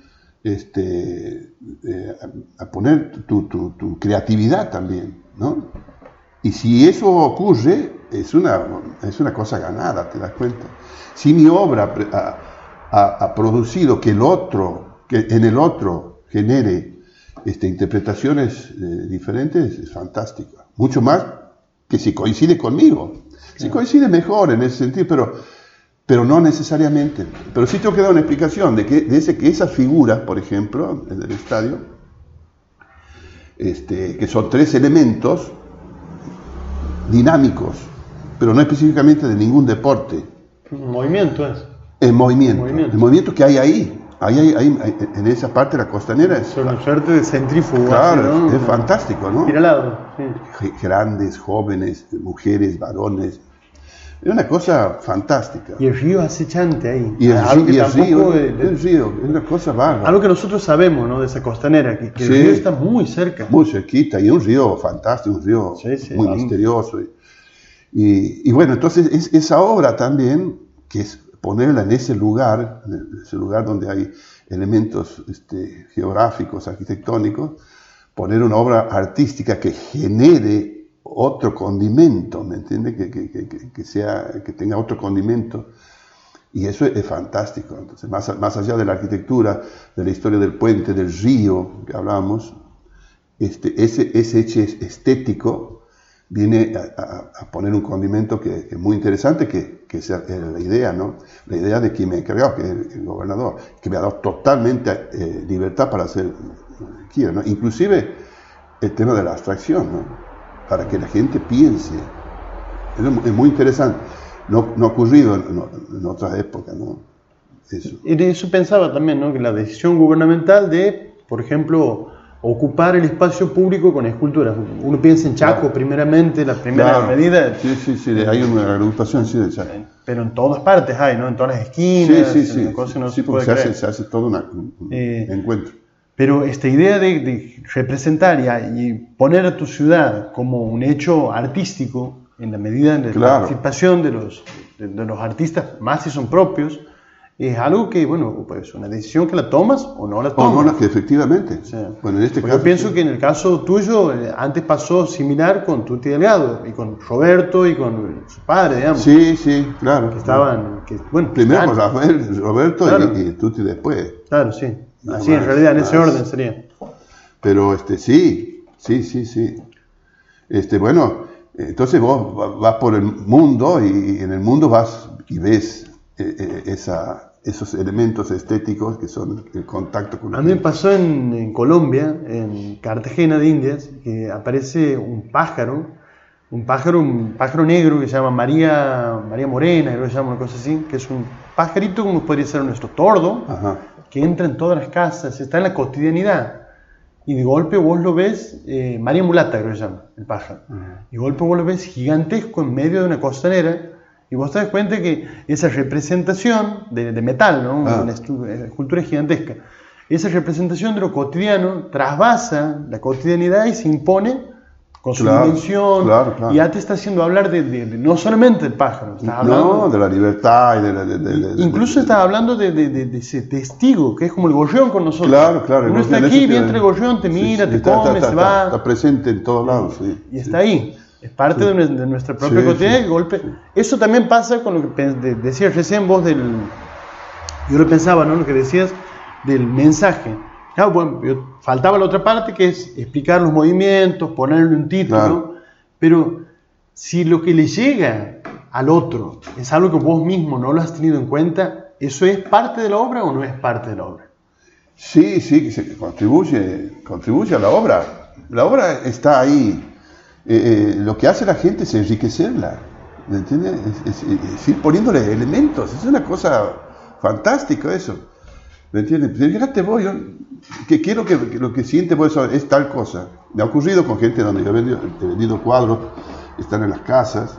este, eh, a poner tu, tu, creatividad también, ¿no? Y si eso ocurre, es una, es una cosa ganada, te das cuenta. Si mi obra ha, producido que el otro, que en el otro genere este, interpretaciones eh, diferentes, es fantástico. Mucho más que si coincide conmigo. Si coincide mejor en ese sentido, pero pero no necesariamente. Pero sí tengo que dar una explicación de que, de ese, que esas figuras, por ejemplo, en el estadio, este, que son tres elementos dinámicos, pero no específicamente de ningún deporte. Movimiento es. El movimiento, El movimiento que hay ahí. Ahí, ahí, en esa parte de la costanera es. Son suerte de centrífugo. Claro, es fantástico, ¿no? Ir al lado. Grandes, jóvenes, mujeres, varones, es una cosa fantástica. Y el río acechante ahí. Y el, algo que río, el río, es una cosa bárbara. Algo que nosotros sabemos, ¿no? De esa costanera, que, el río está muy cerca. Muy cerquita, y un río fantástico, un río muy misterioso. Y, y, bueno, entonces es, esa obra también, que es ponerla en ese lugar, en ese lugar donde hay elementos este, geográficos, arquitectónicos, poner una obra artística que genere otro condimento, ¿me entiende? Que, que, que, sea, que tenga otro condimento. Y eso es, fantástico. Entonces, más, más, allá de la arquitectura, de la historia del puente, del río que hablábamos, este, ese, ese hecho estético viene a, poner un condimento que, es muy interesante, que, que la idea, ¿no? La idea de quien me ha encargado, que es el gobernador, que me ha dado totalmente eh, libertad para hacer lo que quiera, ¿no? Inclusive el tema de la abstracción, ¿no? Para que la gente piense. Es muy interesante. No, no ha ocurrido en, otras épocas, ¿no? Eso. Y de eso pensaba también, ¿no? Que la decisión gubernamental de, por ejemplo, ocupar el espacio público con esculturas. Uno piensa en Chaco, primeramente, las primeras medidas. Sí, sí, sí, hay una agrupación sí, de Chaco. Pero en todas partes hay, ¿no? En todas las esquinas. Sí, sí, sí. no sí, porque se hace, se hace, todo un eh, encuentro. Pero esta idea de, representar y, poner a tu ciudad como un hecho artístico, en la medida de la participación de los, de, los artistas, más si son propios, es algo que, bueno, pues una decisión que la tomas o no la tomas. O no, que efectivamente. bueno, en este caso, yo pienso que en el caso tuyo, eh, antes pasó similar con Tuti Delgado y con Roberto y con su padre, digamos. Sí, sí, claro. Que estaban, que, bueno, Primero con Rafael, Roberto y, y Tuti después. Claro, sí. Así, en realidad, en ese orden sería. Pero este, sí, sí, sí, sí. Este, bueno, entonces vos vas por el mundo y en el mundo vas y ves eh, eh, esa, esos elementos estéticos que son el contacto con A mí me pasó en, en, Colombia, en Cartagena de Indias, que aparece un pájaro, un pájaro, un pájaro negro que se llama María, María Morena, creo que se llama una cosa así, que es un pajarito como podría ser nuestro tordo, que entra en todas las casas, está en la cotidianidad. Y de golpe vos lo ves, eh, María Mulata creo que se llama, el pájaro. Y de golpe vos lo ves gigantesco en medio de una costanera y vos te das cuenta que esa representación de, metal, ¿no? Ah. una escultura gigantesca, esa representación de lo cotidiano trasvasa la cotidianidad y se impone con su dimensión. Y ya te está haciendo hablar de, no solamente del pájaro, estás hablando no, de la libertad. Y de, incluso estás hablando de, ese testigo, que es como el gorrión con nosotros. Claro, claro. Uno está aquí, viene el gorrión, te mira, te come, se va. Está presente en todos lados. Y está ahí. Es parte de, nuestra propia cotidianidad. golpe. Eso también pasa con lo que decías recién vos del. Yo lo pensaba, ¿no? Lo que decías del mensaje. Bueno, faltaba la otra parte que es explicar los movimientos, ponerle un título. Pero si lo que le llega al otro es algo que vos mismo no lo has tenido en cuenta, ¿eso es parte de la obra o no es parte de la obra? Sí, sí, que contribuye, contribuye a la obra. La obra está ahí eh, eh, lo que hace la gente es enriquecerla, ¿me entiendes? Es, ir poniéndole elementos, es una cosa fantástica eso, ¿me entiendes? Fíjate vos, yo, que quiero que, lo que siente vos es tal cosa. Me ha ocurrido con gente donde yo he vendido, cuadros, están en las casas,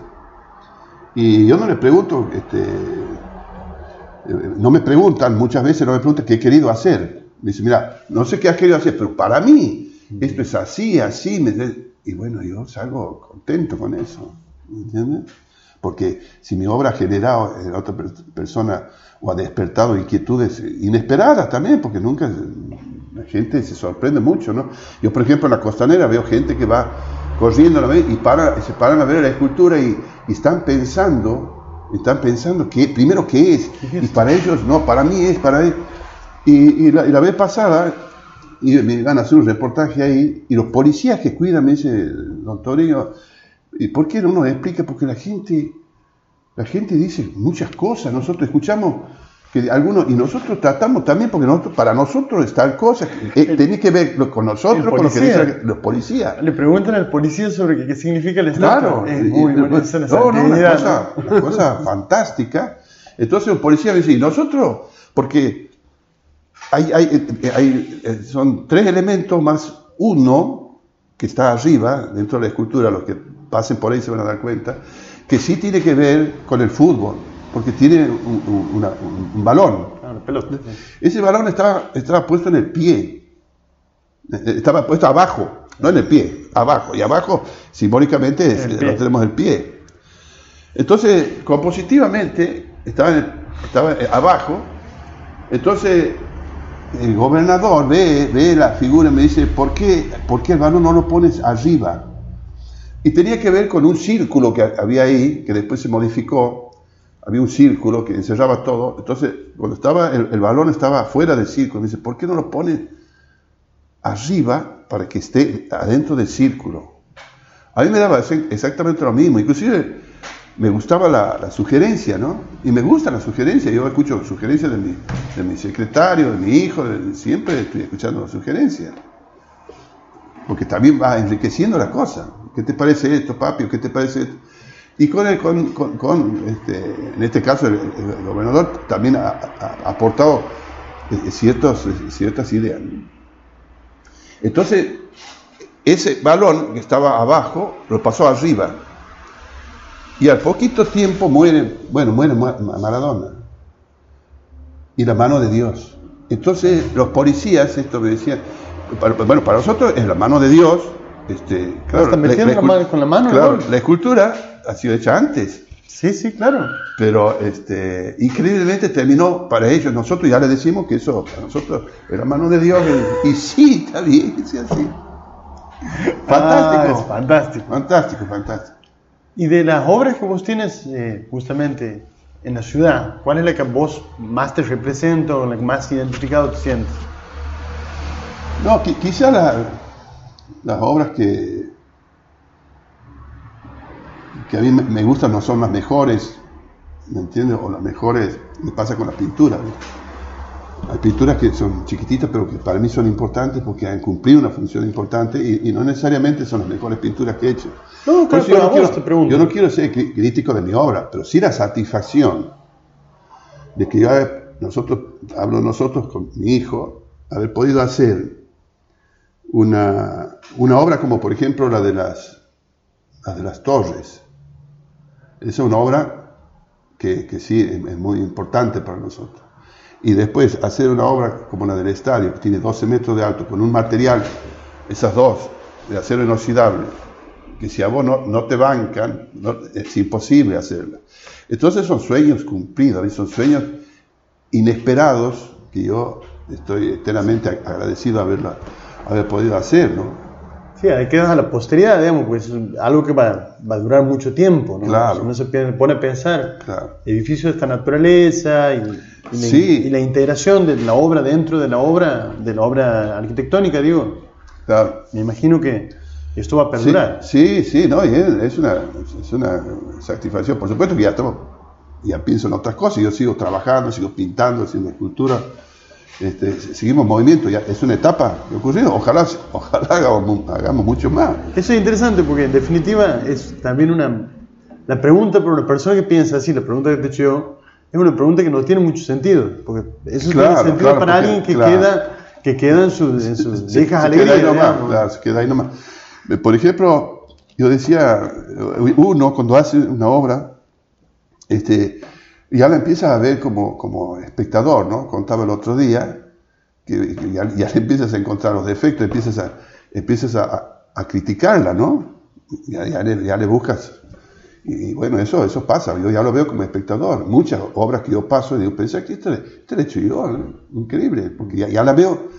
y yo no les pregunto, este, eh, no me preguntan, muchas veces no me preguntan qué he querido hacer. Me dicen, mira, no sé qué has querido hacer, pero para mí esto es así, así. Y bueno, yo salgo contento con eso, ¿entiendes? Porque si mi obra ha generado en otra persona o ha despertado inquietudes inesperadas también, porque nunca la gente se sorprende mucho, ¿no? Yo, por ejemplo, en la costanera veo gente que va corriendo y para, se paran a ver la escultura y, están pensando, están pensando que primero qué es, y para ellos no, para mí es, para él. Y, la, y la vez pasada y me van a hacer un reportaje ahí, y los policías que cuidan me dice, don Torino, ¿y por qué no nos explica? Porque la gente, la gente dice muchas cosas, nosotros escuchamos que algunos, y nosotros tratamos también, porque nosotros, para nosotros es tal cosa, eh, tiene que ver con nosotros, con lo que dicen los policías. Le preguntan al policía sobre qué, significa el Estado. Claro, es muy, no, no, una cosa, una cosa fantástica. Entonces un policía me dice, ¿y nosotros? Porque hay, hay, hay, eh, son tres elementos más uno que está arriba, dentro de la escultura, los que pasen por ahí se van a dar cuenta, que sí tiene que ver con el fútbol, porque tiene un, balón. Ese balón estaba, estaba puesto en el pie, eh, estaba puesto abajo, no en el pie, abajo, y abajo simbólicamente no tenemos el pie. Entonces, compositivamente, estaba, estaba eh, abajo, entonces el gobernador ve, ve la figura y me dice, ¿por qué, ¿por qué el balón no lo pones arriba? Y tenía que ver con un círculo que había ahí, que después se modificó, había un círculo que encerraba todo, entonces cuando estaba el, balón estaba fuera del círculo, me dice, ¿por qué no lo pones arriba para que esté adentro del círculo? A mí me daba exactamente lo mismo, inclusive me gustaba la, sugerencia, ¿no? Y me gusta la sugerencia, yo escucho sugerencias de mi, de mi secretario, de mi hijo, siempre estoy escuchando la sugerencia. Porque también va enriqueciendo la cosa. ¿Qué te parece esto, papi? ¿Qué te parece esto? Y con, el, con, con, este, en este caso, el, gobernador también ha, aportado eh, ciertos, ciertas ideas. Entonces, ese balón que estaba abajo lo pasó arriba y al poquito tiempo muere, bueno, muere Maradona. Y la mano de Dios. Entonces los policías, esto me decían, bueno, para nosotros es la mano de Dios. Este, claro, la, la con la mano. Claro, la escultura ha sido hecha antes. Sí, sí, claro. Pero este, increíblemente terminó para ellos. Nosotros ya les decimos que eso para nosotros es la mano de Dios. Y, sí, está bien, sí, así. Fantástico. Ah, fantástico. Fantástico, fantástico. Y de las obras que vos tienes eh, justamente en la ciudad, ¿cuál es la que vos más te representa o la que más identificado te sientes? No, quizá las obras que, que a mí me gustan no son las mejores, ¿me entiendes? O las mejores, me pasa con las pinturas. Hay pinturas que son chiquititas, pero que para mí son importantes porque han cumplido una función importante y, no necesariamente son las mejores pinturas que he hecho. No, claro, yo, no quiero, yo no quiero ser crítico de mi obra, pero sí la satisfacción de que yo, nosotros, hablo nosotros con mi hijo, haber podido hacer una, una obra como por ejemplo la de las, la de las torres. Esa es una obra que, que sí es muy importante para nosotros y después hacer una obra como la del estadio, que tiene 12 metros de alto, con un material, esas dos, de acero inoxidable, que si a vos no, te bancan, es imposible hacerla. Entonces son sueños cumplidos, son sueños inesperados que yo estoy eternamente agradecido haberla, haber podido hacer, ¿no? Sí, ahí quedas a la posteridad, digamos, pues es algo que va, va, a durar mucho tiempo, ¿no? Claro. Si uno se pone a pensar, edificios de esta naturaleza y, y, la, integración de la obra dentro de la obra, de la obra arquitectónica, digo. Claro. Me imagino que esto va a perdurar. Sí, sí, no, y es, una, es una satisfacción. Por supuesto que ya, ya pienso en otras cosas, yo sigo trabajando, sigo pintando, haciendo escultura este, seguimos movimiento, ya es una etapa que ocurrió, ojalá, ojalá hagamos, mucho más. Eso es interesante porque en definitiva es también una, la pregunta para una persona que piensa así, la pregunta que te he hecho yo, es una pregunta que no tiene mucho sentido, porque eso tiene sentido para alguien que queda que queda en sus, en sus viejas alegrías. Claro, se queda ahí nomás. Por ejemplo, yo decía, uno cuando hace una obra, este, ya la empiezas a ver como, como espectador, ¿no? Contaba el otro día, que, ya, ya, le empiezas a encontrar los defectos, empiezas a, empiezas a, a, criticarla, ¿no? Ya, ya, le, le, buscas. Y, bueno, eso, eso pasa, yo ya lo veo como espectador. Muchas obras que yo paso y digo, pensé que esto, esto lo he hecho yo, increíble, porque ya, la veo,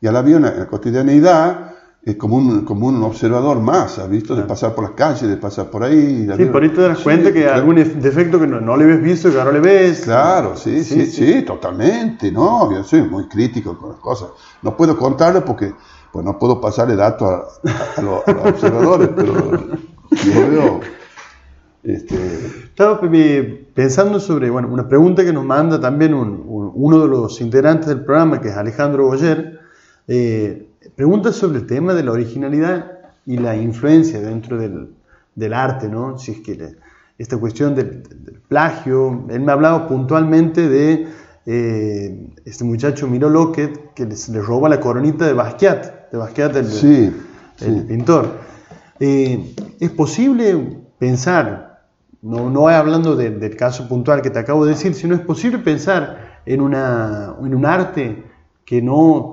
ya la veo en la cotidianeidad es como un, como un observador más, ¿has visto? De pasar por las calles, de pasar por ahí. Sí, por ahí te das cuenta que algún defecto que no, no, le ves visto y que ahora le ves. Claro, sí, sí, sí, totalmente, ¿no? Yo soy muy crítico con las cosas. No puedo contarlo porque pues no puedo pasarle datos a, los, observadores, pero yo veo... Este... Estaba pensando sobre bueno, una pregunta que nos manda también un, uno de los integrantes del programa, que es Alejandro Boyer. Eh, preguntas sobre el tema de la originalidad y la influencia dentro del, del arte, ¿no? Si es que esta cuestión del, plagio, él me ha hablado puntualmente de eh, este muchacho Miro Lockett que le roba la coronita de Basquiat, de Basquiat el, el pintor. Eh, ¿Es posible pensar, no, no hablando del caso puntual que te acabo de decir, sino es posible pensar en, una, en un arte que no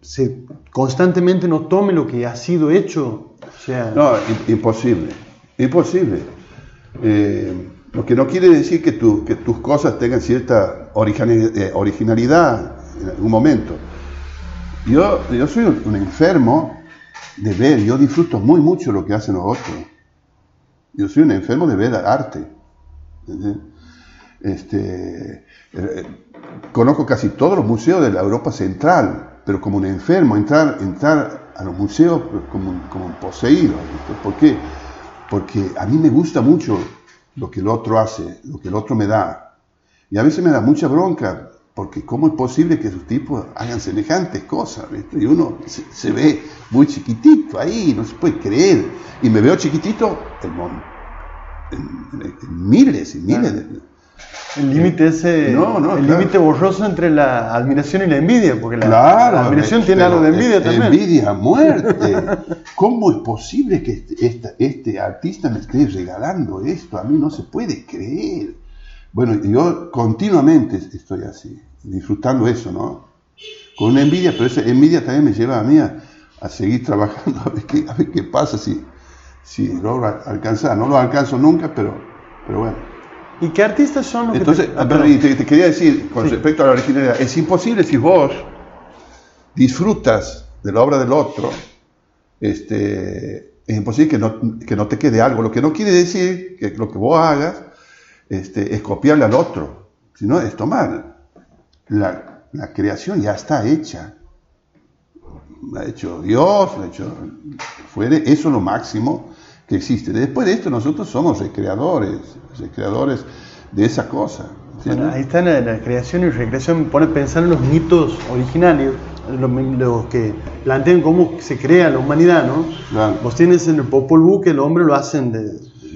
se constantemente no tome lo que ha sido hecho. sea... No, imposible, imposible. Eh, lo que no quiere decir que, tu, que tus cosas tengan cierta eh, originalidad en algún momento. Yo, yo soy un, enfermo de ver, yo disfruto muy mucho lo que hacen los otros. Yo soy un enfermo de ver arte. Este, eh, conozco casi todos los museos de la Europa Central, pero como un enfermo, entrar, entrar a los museos como, como un poseído. ¿Por qué? Porque a mí me gusta mucho lo que el otro hace, lo que el otro me da. Y a veces me da mucha bronca, porque ¿cómo es posible que esos tipos hagan semejantes cosas? Y uno se, ve muy chiquitito ahí, no se puede creer. Y me veo chiquitito en, miles y miles de, el límite ese, el límite borroso entre la admiración y la envidia, porque la, admiración tiene algo de envidia también. Envidia, muerte. ¿Cómo es posible que este, este, artista me esté regalando esto? A mí no se puede creer. Bueno, yo continuamente estoy así, disfrutando eso, ¿no? Con una envidia, pero esa envidia también me lleva a mí a, seguir trabajando, a ver qué, a ver qué pasa si, si logro alcanzar. No lo alcanzo nunca, pero, pero bueno. ¿Y qué artistas son los Entonces, que te... te, quería decir, con respecto a la originalidad, es imposible si vos disfrutas de la obra del otro, este, es imposible que no, que no te quede algo. Lo que no quiere decir que lo que vos hagas este, es copiarle al otro, sino es tomar. La, la creación ya está hecha. lo ha hecho Dios, lo ha hecho fuere, eso es lo máximo que existe. Después de esto nosotros somos recreadores, recreadores de esa cosa. ahí está la, la, creación y recreación, pone a pensar en los mitos originarios, los, que plantean cómo se crea la humanidad, ¿no? Vos tienes en el Popol Vuh que el hombre lo hacen de,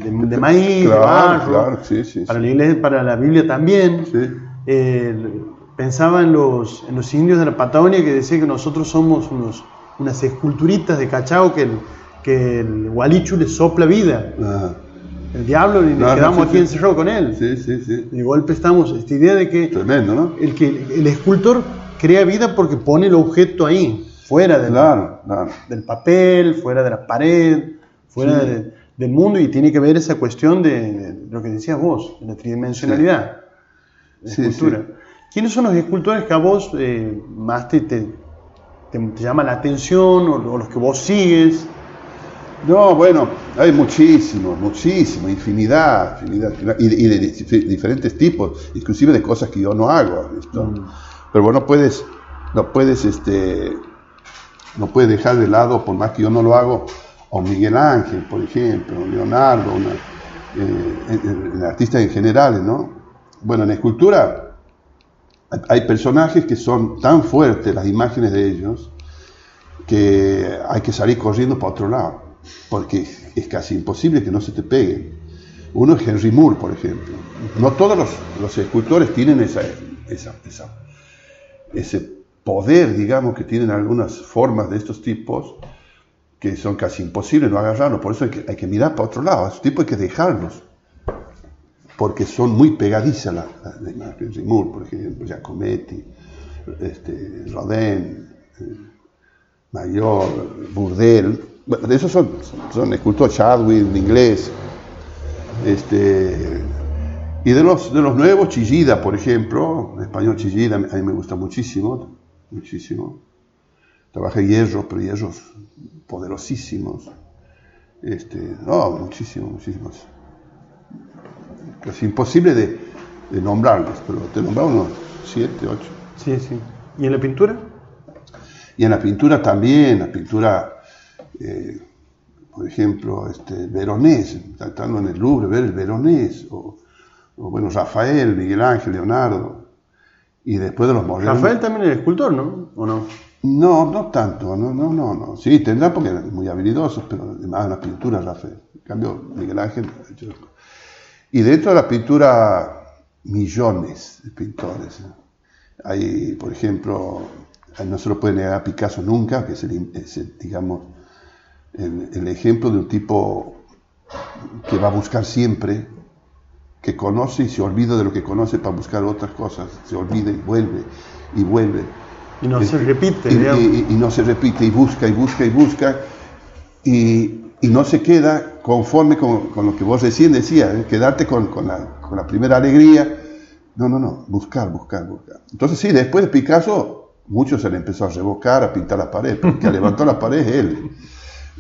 de, maíz, de barro, para, la iglesia, para la Biblia también. Eh, pensaba en los, en los indios de la Patagonia que decían que nosotros somos unos, unas esculturitas de cachao que el, que el gualichu le sopla vida. El diablo y nos quedamos aquí encerrados con él. Sí, sí, sí. De golpe estamos, esta idea de que, Tremendo, ¿no? el, que el escultor crea vida porque pone el objeto ahí, fuera del, del papel, fuera de la pared, fuera del mundo y tiene que ver esa cuestión de, lo que decías vos, de la tridimensionalidad de la escultura. ¿Quiénes son los escultores que a vos eh, más te, te, te, llama la atención o, los que vos sigues? No, bueno, hay muchísimos, muchísimos, infinidad, infinidad y, de, diferentes tipos, inclusive de cosas que yo no hago. Mm. Pero bueno, no puedes, no puedes, este, no puedes dejar de lado, por más que yo no lo hago, o Miguel Ángel, por ejemplo, Leonardo, una, artistas en general, ¿no? Bueno, en escultura hay personajes que son tan fuertes las imágenes de ellos que hay que salir corriendo para otro lado, porque es casi imposible que no se te peguen. Uno es Henry Moore, por ejemplo. No todos los, escultores tienen esa, esa, ese poder, digamos, que tienen algunas formas de estos tipos que son casi imposibles no agarrarlos. Por eso hay que, hay que mirar para otro lado. A estos tipos hay que dejarlos porque son muy pegadizas las la, imágenes. Moore, por ejemplo, Giacometti, este, Rodin, eh, Mayor, Burdel. Bueno, de esos son, son escultores Chadwick, inglés. Este, y de los, de los nuevos, Chillida, por ejemplo, en español Chillida, a mí me gusta muchísimo, muchísimo. Trabaja hierro, pero hierros poderosísimos. Este, no, muchísimos, muchísimos es imposible de, nombrarlos, pero te nombramos unos siete, ocho. Sí, sí. ¿Y en la pintura? Y en la pintura también, la pintura, eh, por ejemplo, este, Veronés, tratando en el Louvre, ver el Veronés, o, bueno, Rafael, Miguel Ángel, Leonardo, y después de los modernos. Rafael también es escultor, ¿no? ¿O no? No, no tanto, no, no, no, no. Sí, tendrá porque es muy habilidoso, pero además la pintura Rafael. En cambio, Miguel Ángel, y dentro de la pintura, millones de pintores. Hay, por ejemplo, no se lo puede negar a Picasso nunca, que es, el, digamos, el, ejemplo de un tipo que va a buscar siempre, que conoce y se olvida de lo que conoce para buscar otras cosas, se olvida y vuelve y vuelve. Y no se repite. Y, y, no se repite y busca y busca y busca. Y, y no se queda conforme con, lo que vos recién decías, ¿eh? quedarte con, la, primera alegría. No, no, no, buscar, buscar, buscar. Entonces sí, después de Picasso, muchos se le empezó a revocar, a pintar la pared, porque levantó la pared él.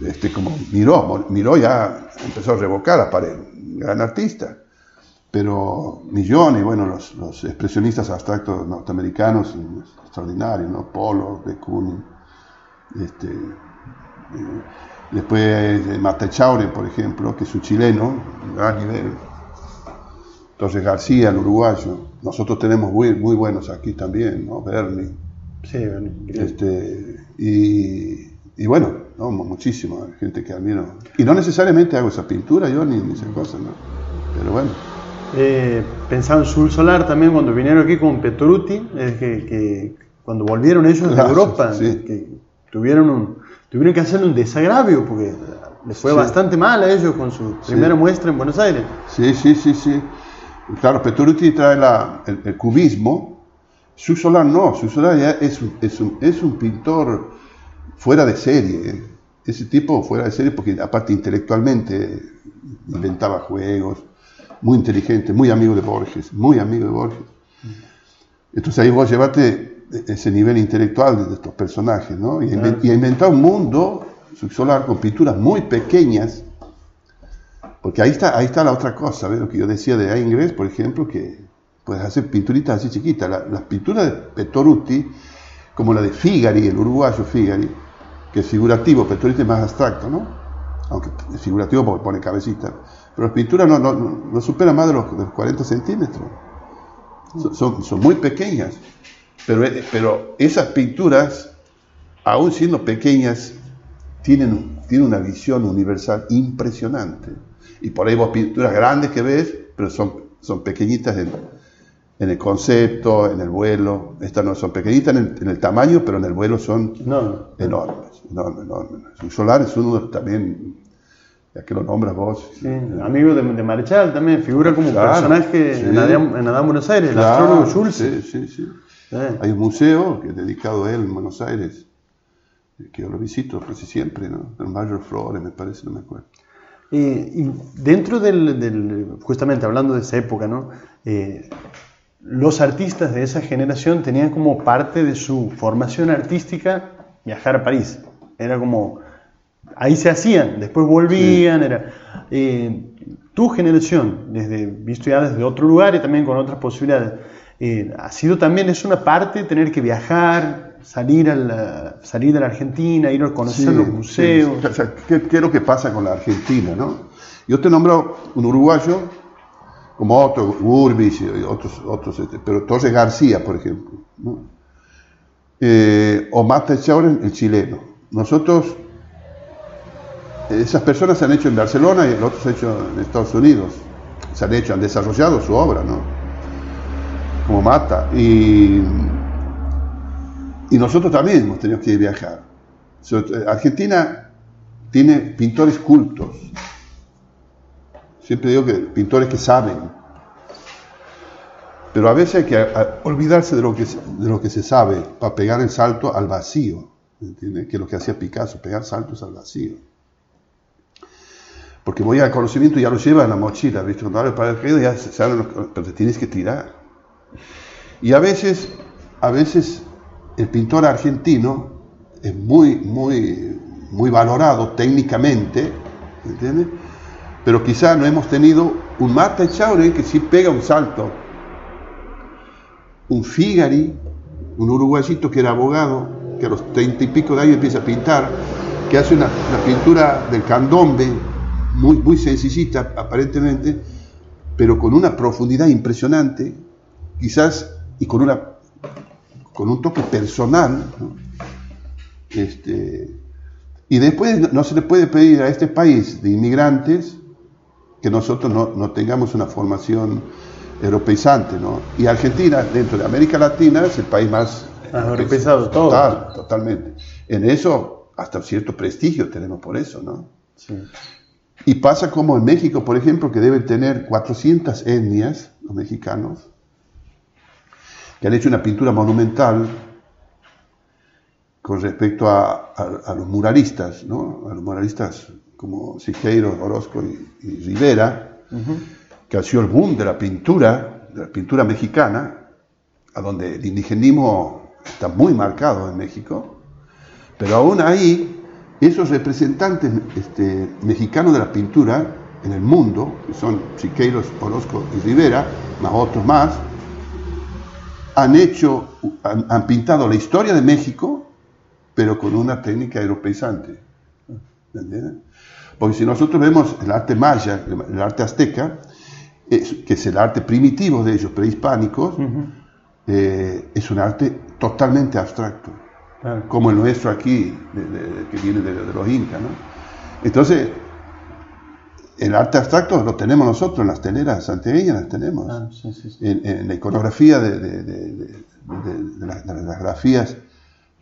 Este, como miró, miró ya, empezó a revocar la pared, gran artista. Pero millones, bueno, los, expresionistas abstractos norteamericanos, extraordinarios, ¿no? Polo, de este, eh, Después eh, Mate Chaure, por ejemplo, que es un chileno, gran nivel. Entonces García, el uruguayo. Nosotros tenemos muy, muy buenos aquí también, ¿no? Bernie. Sí, Bernie. Este, y, y bueno, ¿no? muchísimo, gente que admiro. Y no necesariamente hago esa pintura yo ni, ni esas cosas, ¿no? Pero bueno. Eh, pensaba en Sul Solar también cuando vinieron aquí con Petruti, es que, que, cuando volvieron ellos de Europa, que tuvieron un, tuvieron que hacerle un desagravio porque les fue bastante mal a ellos con su primera muestra en Buenos Aires. Sí, sí, sí, sí. Claro, Petrucci trae la, el, cubismo, su solar no, su solar ya es es un, es un pintor fuera de serie. Ese tipo fuera de serie porque aparte intelectualmente inventaba juegos, muy inteligente, muy amigo de Borges, muy amigo de Borges. Entonces ahí vos llevate ese nivel intelectual de estos personajes, ¿no? Y, ha inventado un mundo subsolar con pinturas muy pequeñas, porque ahí está, ahí está la otra cosa, ¿ves? Lo que yo decía de Ingres, por ejemplo, que puedes hacer pinturitas así chiquitas. las pinturas de Pettoruti, como la de Figari, el uruguayo Figari, que es figurativo, pero dices más abstracto, ¿no? Aunque es figurativo porque pone cabecita. Pero las pinturas no, no, no superan más de los, 40 centímetros. Son, son, muy pequeñas. Pero, pero esas pinturas, aún siendo pequeñas, tienen, tienen una visión universal impresionante. Y por ahí vos pinturas grandes que ves, pero son, son pequeñitas en, en el concepto, en el vuelo. Estas no son pequeñitas en el, tamaño, pero en el vuelo son enormes, enormes, enormes. Un solar es uno también, ya que lo nombras vos. Sí, amigo de, de Marechal también, figura como personaje en, Adán, Buenos Aires, el astrólogo Schultz. Sí, sí, sí. Hay un museo que es dedicado a él en Buenos Aires, que yo lo visito casi siempre, ¿no? El Mayor Flores, me parece, no me acuerdo. y dentro del, justamente hablando de esa época, ¿no? Eh, los artistas de esa generación tenían como parte de su formación artística viajar a París. Era como, ahí se hacían, después volvían, era... Eh, tu generación, desde, visto ya desde otro lugar y también con otras posibilidades, eh, ha sido también, es una parte tener que viajar, salir, a la, salir de la Argentina, ir a conocer los museos. ¿qué, ¿qué, es lo que pasa con la Argentina? ¿no? Yo te nombro un uruguayo como otros, Urbis y otros, otros este, pero Torres García, por ejemplo, eh, o Mata Chauren, el chileno. Nosotros, esas personas se han hecho en Barcelona y los otros se han hecho en Estados Unidos, se han hecho, han desarrollado su obra, ¿no? Como Mata. Y, y nosotros también hemos tenido que viajar. Argentina tiene pintores cultos, Siempre digo que pintores que saben. Pero a veces hay que olvidarse de lo que, de lo que se sabe para pegar el salto al vacío. ¿Entiendes? Que es lo que hacía Picasso, pegar saltos al vacío. Porque voy al conocimiento ya lo lleva en la mochila, ¿viste? Cuando abre para el ya se saben pero te tienes que tirar. Y a veces, a veces el pintor argentino es muy, muy, muy valorado técnicamente, ¿entiendes? Pero quizá no hemos tenido un Marta Echaure que sí pega un salto, un Figari, un uruguayito que era abogado, que a los treinta y pico de años empieza a pintar, que hace una, pintura del candombe, muy, muy sencillita aparentemente, pero con una profundidad impresionante, quizás, y con, una, con un toque personal. Este, y después no se le puede pedir a este país de inmigrantes que nosotros no, tengamos una formación europeizante, ¿no? Y Argentina, dentro de América Latina, es el país más... europeizado todo. Total, totalmente. En eso, hasta cierto prestigio tenemos por eso, ¿no? Sí. Y pasa como en México, por ejemplo, que deben tener 400 etnias, los mexicanos, que han hecho una pintura monumental con respecto a, a los muralistas, ¿no? A los muralistas como Siqueiro, Orozco y, Rivera, que ha sido el boom de la pintura, de la pintura mexicana, a donde el indigenismo está muy marcado en México, pero aún ahí esos representantes este, mexicanos de la pintura en el mundo, que son Siqueiros, Orozco y Rivera, más otros más, han hecho, han, han, pintado la historia de México, pero con una técnica europeizante. ¿Entienden? Porque si nosotros vemos el arte maya, el arte azteca, que es el arte primitivo de ellos, prehispánicos, eh, es un arte totalmente abstracto, como el nuestro aquí, que viene de, los incas. ¿no? Entonces, el arte abstracto lo tenemos nosotros en las teleras santiagueñas, las tenemos. Ah, en, la iconografía de, las, grafías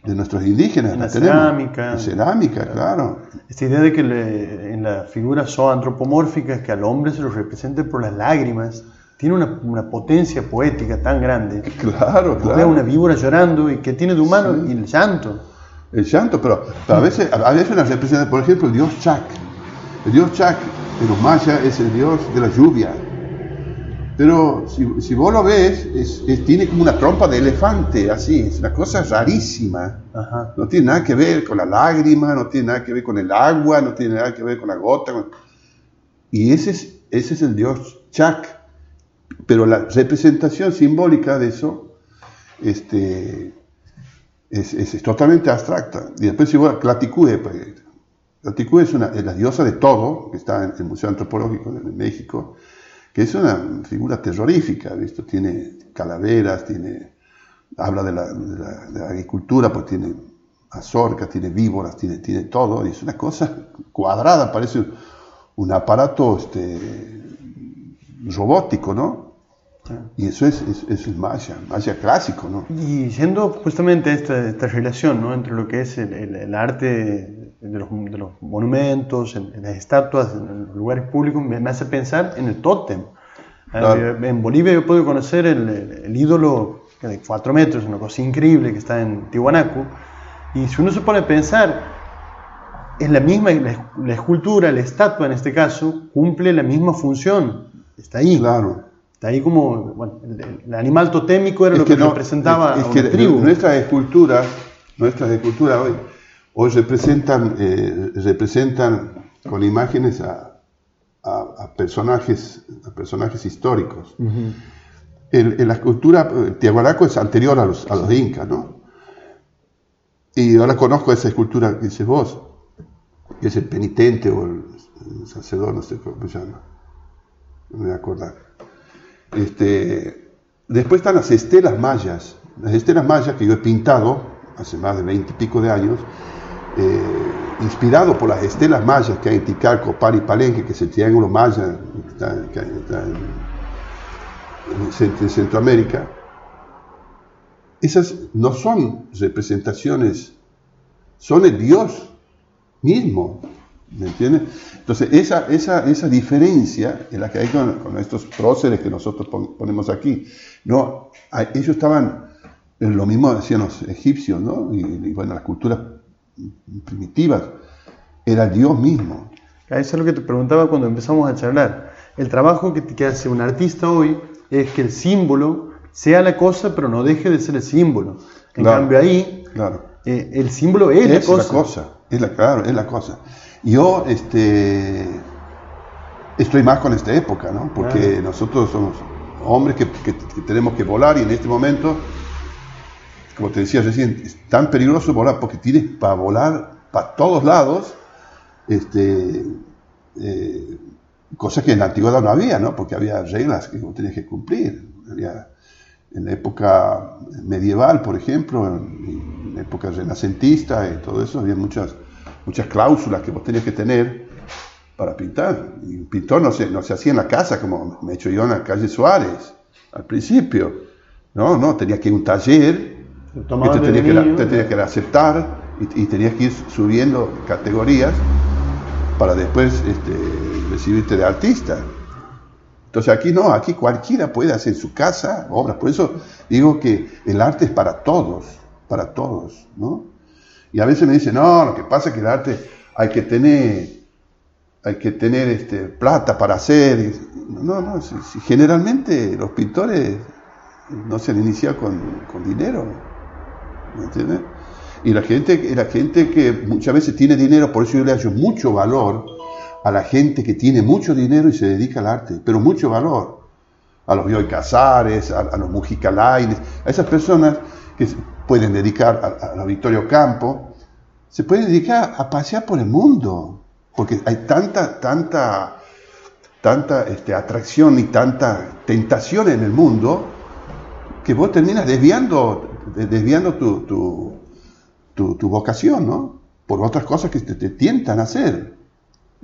de nuestros indígenas. En la, cerámica. cerámica, claro. Esta idea de que en las figuras zoantropomórficas que al hombre se lo represente por las lágrimas, tiene una, una, potencia poética tan grande. Claro, claro. una víbora llorando y que tiene de humano y el llanto. El llanto, pero, a veces, a veces la representa, por ejemplo, el dios Chac. El dios Chac en los mayas es el dios de la lluvia pero si, vos lo ves, tiene como una trompa de elefante, así, es una cosa rarísima. No tiene nada que ver con la lágrima, no tiene nada que ver con el agua, no tiene nada que ver con la gota. Y ese es, ese es el dios Chak. Pero la representación simbólica de eso este, es, es, totalmente abstracta. Y después si a Tlaticue, pues, Tlaticue es, una, es la diosa de todo, que está en el Museo Antropológico de México, que es una figura terrorífica, ¿visto? Tiene calaveras, tiene, habla de la, de la, agricultura, pues tiene azorcas, tiene víboras, tiene, tiene todo, y es una cosa cuadrada, parece un aparato este, robótico, ¿no? Y eso es, es, es Maya, Maya clásico, ¿no? Y yendo justamente a esta, esta relación, ¿no? Entre lo que es el, el, arte de los, de los monumentos, en, en, las estatuas, en los lugares públicos, me, me hace pensar en el tótem. Claro. En Bolivia yo puedo conocer el, el, ídolo de cuatro metros, una cosa increíble que está en Tiwanaku, y si uno se pone a pensar, es la misma, la, la escultura, la estatua en este caso, cumple la misma función, está ahí. Claro. Está ahí como, bueno, el, el animal totémico era es lo que, que no, representaba es, a que tribu. Nuestras esculturas, nuestras esculturas hoy, hoy representan, eh, representan con imágenes a, a, a, personajes, a personajes históricos. Uh -huh. el, en la escultura, el Tiahuanaco es anterior a los, a los incas, ¿no? Y ahora conozco esa escultura que dices vos, que es el penitente o el, el sacerdote, no sé cómo se llama, no me voy a acordar. Este, después están las estelas mayas, las estelas mayas que yo he pintado hace más de veinte y pico de años, eh, inspirado por las estelas mayas que hay en Tikal, Copar y Palenque, que es el triángulo maya en, en, Centroamérica. Esas no son representaciones, son el Dios mismo, ¿Me entiendes? Entonces, esa, esa, esa diferencia es la que hay con, estos próceres que nosotros ponemos aquí. No, ellos estaban, lo mismo hacían los egipcios, ¿no? Y, y bueno, las culturas primitivas, era Dios mismo. Eso es lo que te preguntaba cuando empezamos a charlar. El trabajo que, que hace un artista hoy es que el símbolo sea la cosa, pero no deje de ser el símbolo. En claro, cambio, ahí, claro. eh, el símbolo es, es la cosa. La cosa. Es la, claro, es la cosa. Yo este, estoy más con esta época, ¿no? Porque nosotros somos hombres que, que, que, tenemos que volar y en este momento, como te decía recién, es tan peligroso volar porque tienes para volar para todos lados, este, eh, cosas que en la antigüedad no había, ¿no? Porque había reglas que vos tenías que cumplir. Había, en la época medieval, por ejemplo, en, en la época renacentista y todo eso, había muchas muchas cláusulas que vos tenías que tener para pintar. Y un pintor no se, no se hacía en la casa como me he hecho yo en la calle Suárez al principio. No, no, tenías que ir a un taller te tenías que, te tenías que aceptar y, y, tenías que ir subiendo categorías para después este, recibirte de artista. Entonces aquí no, aquí cualquiera puede hacer en su casa obras. Por eso digo que el arte es para todos, para todos, ¿no? Y a veces me dicen, no, lo que pasa es que el arte hay que tener, hay que tener este, plata para hacer. No, no, si, si generalmente los pintores no se han iniciado con, con dinero. ¿Me entiendes? Y la gente, la gente que muchas veces tiene dinero, por eso yo le hallo mucho valor a la gente que tiene mucho dinero y se dedica al arte, pero mucho valor. A los Bioy Casares, a, a los Mujica Laines, a esas personas que pueden dedicar a, a la Victoria Campo, se pueden dedicar a pasear por el mundo, porque hay tanta, tanta, tanta este, atracción y tanta tentación en el mundo que vos terminas desviando, desviando tu, tu, tu, tu vocación, ¿no? Por otras cosas que te, te, tientan a hacer.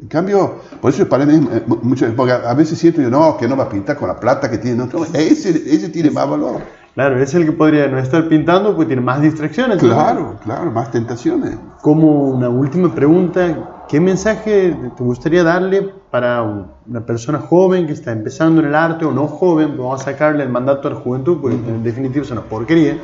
En cambio, por eso para mí, mucho, porque a veces siento yo, no, que no va a pintar con la plata que tiene, no, ese, ese tiene más valor. Claro, es el que podría no estar pintando porque tiene más distracciones. Claro, ¿no? claro, más tentaciones. Como una última pregunta, ¿qué mensaje te gustaría darle para una persona joven que está empezando en el arte o no joven? Vamos a sacarle el mandato a la juventud, porque en definitiva es una porquería.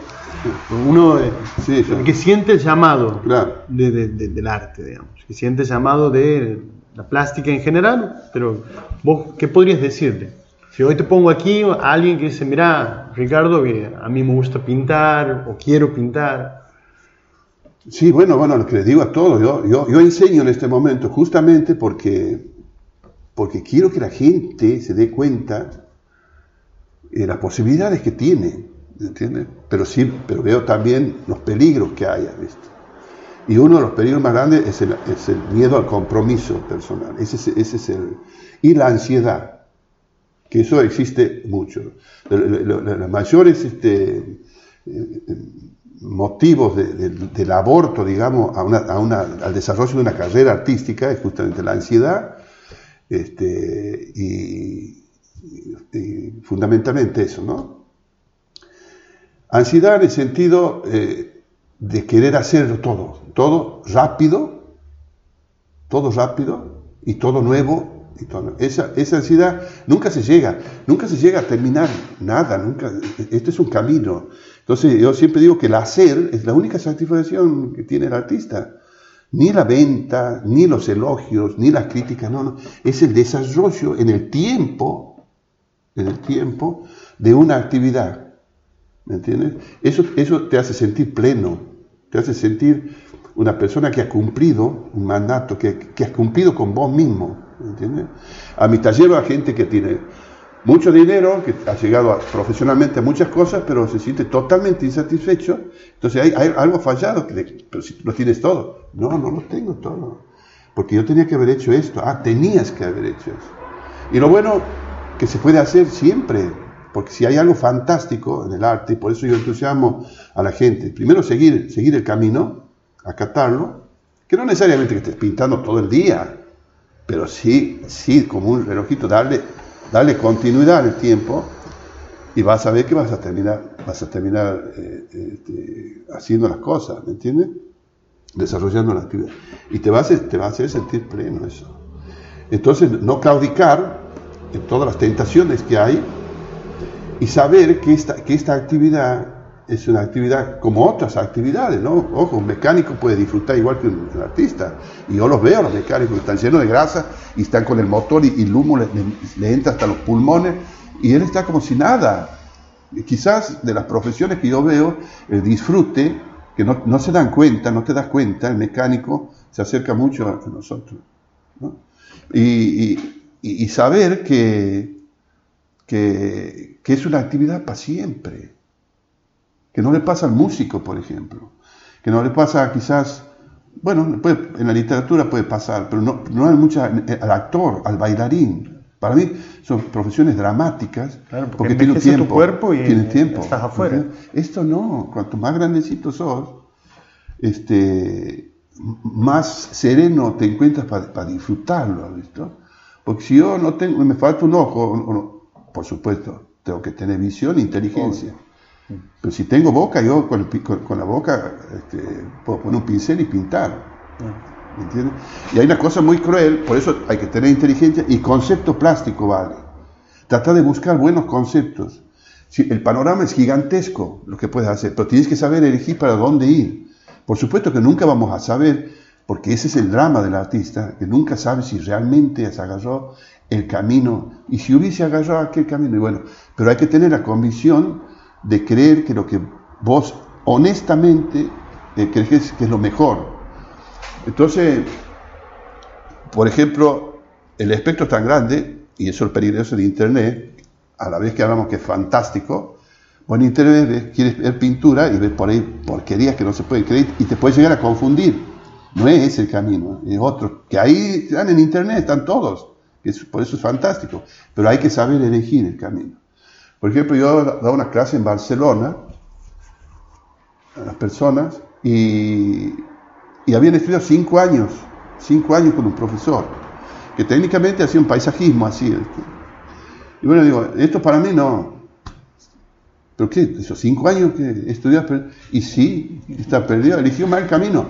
Uno sí, sí. que siente el llamado claro. de, de, de, del arte, digamos, que siente el llamado de la plástica en general, pero vos, ¿qué podrías decirle? Si hoy te pongo aquí a alguien que dice, mira, Ricardo, a mí me gusta pintar o quiero pintar. Sí, bueno, bueno, lo que les digo a todos, yo, yo, yo enseño en este momento justamente porque, porque quiero que la gente se dé cuenta de las posibilidades que tiene. ¿entiendes? Pero sí, pero veo también los peligros que hay, ¿viste? Y uno de los peligros más grandes es el, es el miedo al compromiso personal. Ese es, el, y la ansiedad, que eso existe mucho. Los mayores este, eh, motivos del aborto, digamos, a una, al desarrollo de una carrera artística es justamente la ansiedad este, y, fundamentalmente eso, ¿no? Ansiedad en el sentido eh, de querer hacerlo todo, todo rápido, todo rápido y todo nuevo esa, esa ansiedad nunca se llega, nunca se llega a terminar nada, nunca, este es un camino. Entonces yo siempre digo que el hacer es la única satisfacción que tiene el artista. Ni la venta, ni los elogios, ni las críticas, no, no. Es el desarrollo en el tiempo, en el tiempo de una actividad. ¿Me entiendes? Eso, eso te hace sentir pleno, te hace sentir una persona que ha cumplido un mandato, que, que has cumplido con vos mismo. ¿entiendes? A mi taller va gente que tiene mucho dinero, que ha llegado profesionalmente a muchas cosas, pero se siente totalmente insatisfecho. Entonces hay, hay algo fallado, que, pero si lo tienes todo. No, no lo tengo todo. Porque yo tenía que haber hecho esto. Ah, tenías que haber hecho eso. Y lo bueno que se puede hacer siempre, porque si hay algo fantástico en el arte, y por eso yo entusiasmo a la gente, primero seguir, seguir el camino, acatarlo, que no necesariamente que estés pintando todo el día, pero sí, sí, como un relojito, darle, darle continuidad al tiempo y vas a ver que vas a terminar, vas a terminar eh, este, haciendo las cosas, ¿me entiendes? Desarrollando la actividad. Y te va, a te va a hacer sentir pleno eso. Entonces, no claudicar en todas las tentaciones que hay y saber que esta, que esta actividad es una actividad como otras actividades, ¿no? Ojo, un mecánico puede disfrutar igual que un, artista. Y yo los veo, los mecánicos están llenos de grasa y están con el motor y, el humo le, entra hasta los pulmones y él está como si nada. quizás de las profesiones que yo veo, el disfrute, que no, se dan cuenta, no te das cuenta, el mecánico se acerca mucho a nosotros. ¿no? Y, saber que, que es una actividad para siempre que no le pasa al músico, por ejemplo, que no le pasa quizás, bueno, en la literatura puede pasar, pero no, no hay mucha, al actor, al bailarín. Para mí son profesiones dramáticas porque, tiene tiempo, tu cuerpo y tiene tiempo. estás afuera. Esto no, cuanto más grandecito sos, este, más sereno te encuentras para disfrutarlo, ¿visto? Porque si yo no tengo, me falta un ojo, por supuesto, tengo que tener visión e inteligencia. Pero si tengo boca, yo con, con, la boca este, puedo poner un pincel y pintar. ¿Me entiendes? Y hay una cosa muy cruel, por eso hay que tener inteligencia y concepto plástico vale. Trata de buscar buenos conceptos. Si el panorama es gigantesco, lo que puedes hacer, pero tienes que saber elegir para dónde ir. Por supuesto que nunca vamos a saber, porque ese es el drama del artista, que nunca sabe si realmente se agarró el camino y si hubiese agarrado aquel camino. Y bueno, pero hay que tener la convicción de creer que lo que vos honestamente eh, crees que es lo mejor. Entonces, por ejemplo, el espectro es tan grande, y eso es el peligroso de Internet, a la vez que hablamos que es fantástico, en Internet quieres ver pintura y ves por ahí porquerías que no se pueden creer y te puedes llegar a confundir. No es ese el camino, es otro. Que ahí están en Internet, están todos. Por eso es fantástico. Pero hay que saber elegir el camino. Por ejemplo, yo daba una clase en Barcelona a las personas y, habían estudiado cinco años, cinco años con un profesor, que técnicamente hacía un paisajismo así. Y bueno, digo, esto para mí no. ¿Pero qué? ¿Esos cinco años que estudias? Y sí, está perdido, eligió mal camino.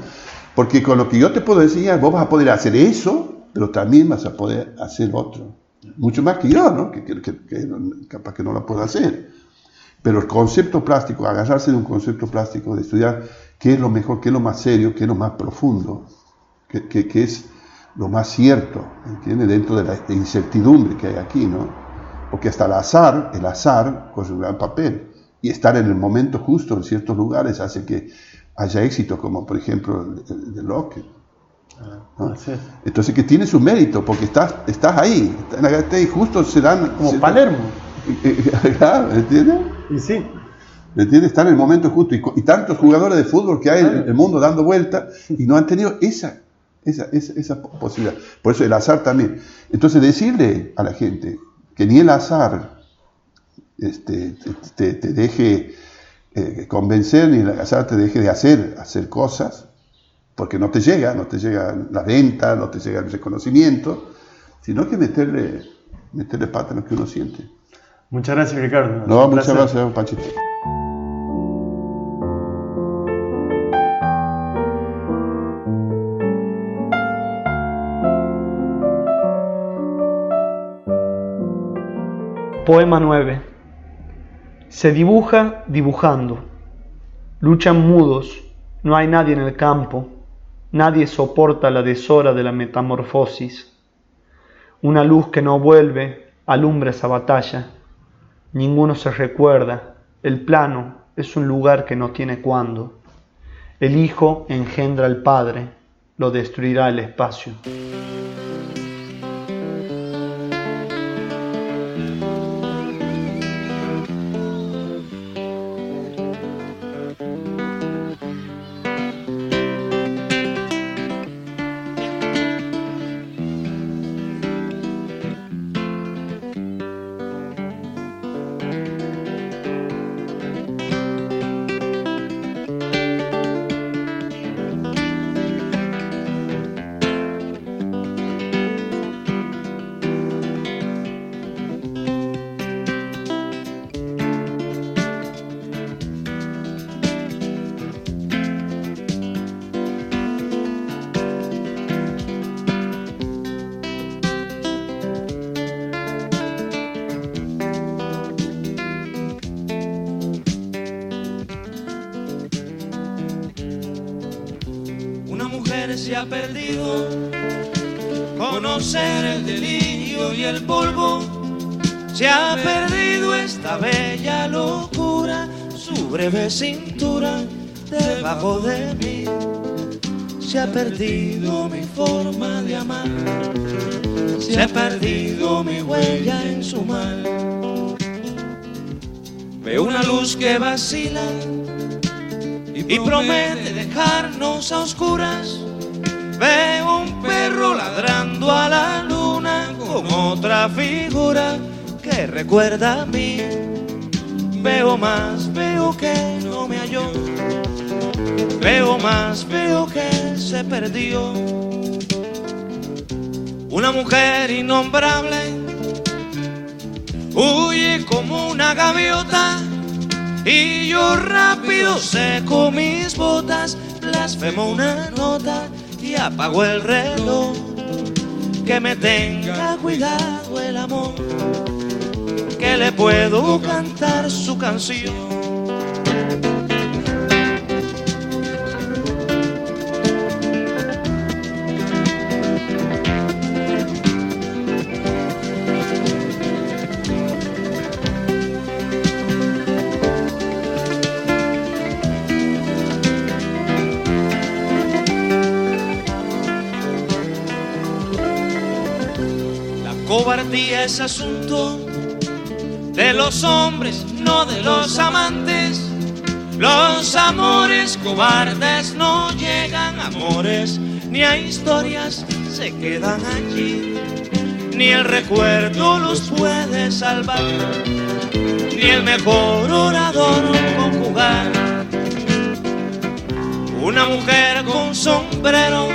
Porque con lo que yo te puedo enseñar, vos vas a poder hacer eso, pero también vas a poder hacer otro mucho más que yo, ¿no? Que, capaz que no la puedo hacer. Pero el concepto plástico, agarrarse de un concepto plástico, de estudiar qué es lo mejor, qué es lo más serio, qué es lo más profundo, qué, es lo más cierto, ¿entiendes? Dentro de la incertidumbre que hay aquí, ¿no? Porque hasta el azar, el azar corre un gran papel. Y estar en el momento justo en ciertos lugares hace que haya éxito, como por ejemplo el de Locke. Entonces que tiene su mérito, porque estás, estás ahí, y justo se dan... Como Palermo. ¿entiendes? Y sí. ¿Me entiendes? Están en el momento justo. Y, tantos jugadores de fútbol que hay en el mundo dando vuelta y no han tenido esa, esa, esa, posibilidad. Por eso el azar también. Entonces decirle a la gente que ni el azar este, te, deje eh, convencer, ni el azar te deje de hacer, hacer cosas, porque no te llega, no te llega la venta, no te llega el reconocimiento, sino que meterle, meterle pata en lo que uno siente. Muchas gracias, Ricardo. No, muchas gracias, Panchito. Poema 9. Se dibuja dibujando. Luchan mudos, no hay nadie en el campo, nadie soporta la deshora de la metamorfosis. Una luz que no vuelve alumbra esa batalla. Ninguno se recuerda, el plano es un lugar que no tiene cuándo. El Hijo engendra al Padre, lo destruirá el espacio. Perdido. Conocer el delirio y el polvo. Se ha perdido esta bella locura, su breve cintura debajo de mí. Se ha perdido mi forma de amar. Se ha perdido mi huella en su mal. Veo una luz que vacila y promete dejarnos a oscuras Veo un perro ladrando a la luna con otra figura que recuerda a mí. Veo más, veo que no me halló. Veo más, veo que se perdió. Una mujer innombrable huye como una gaviota y yo rápido seco mis botas, blasfemo una nota apagó el reloj. Que me tenga cuidado el amor, que le puedo cantar su canción. Es asunto de los hombres, no de los amantes. Los amores cobardes no llegan a amores, ni a historias se quedan allí. Ni el recuerdo los puede salvar, ni el mejor orador conjugar. Una mujer con sombrero,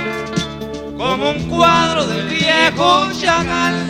como un cuadro del viejo Chagall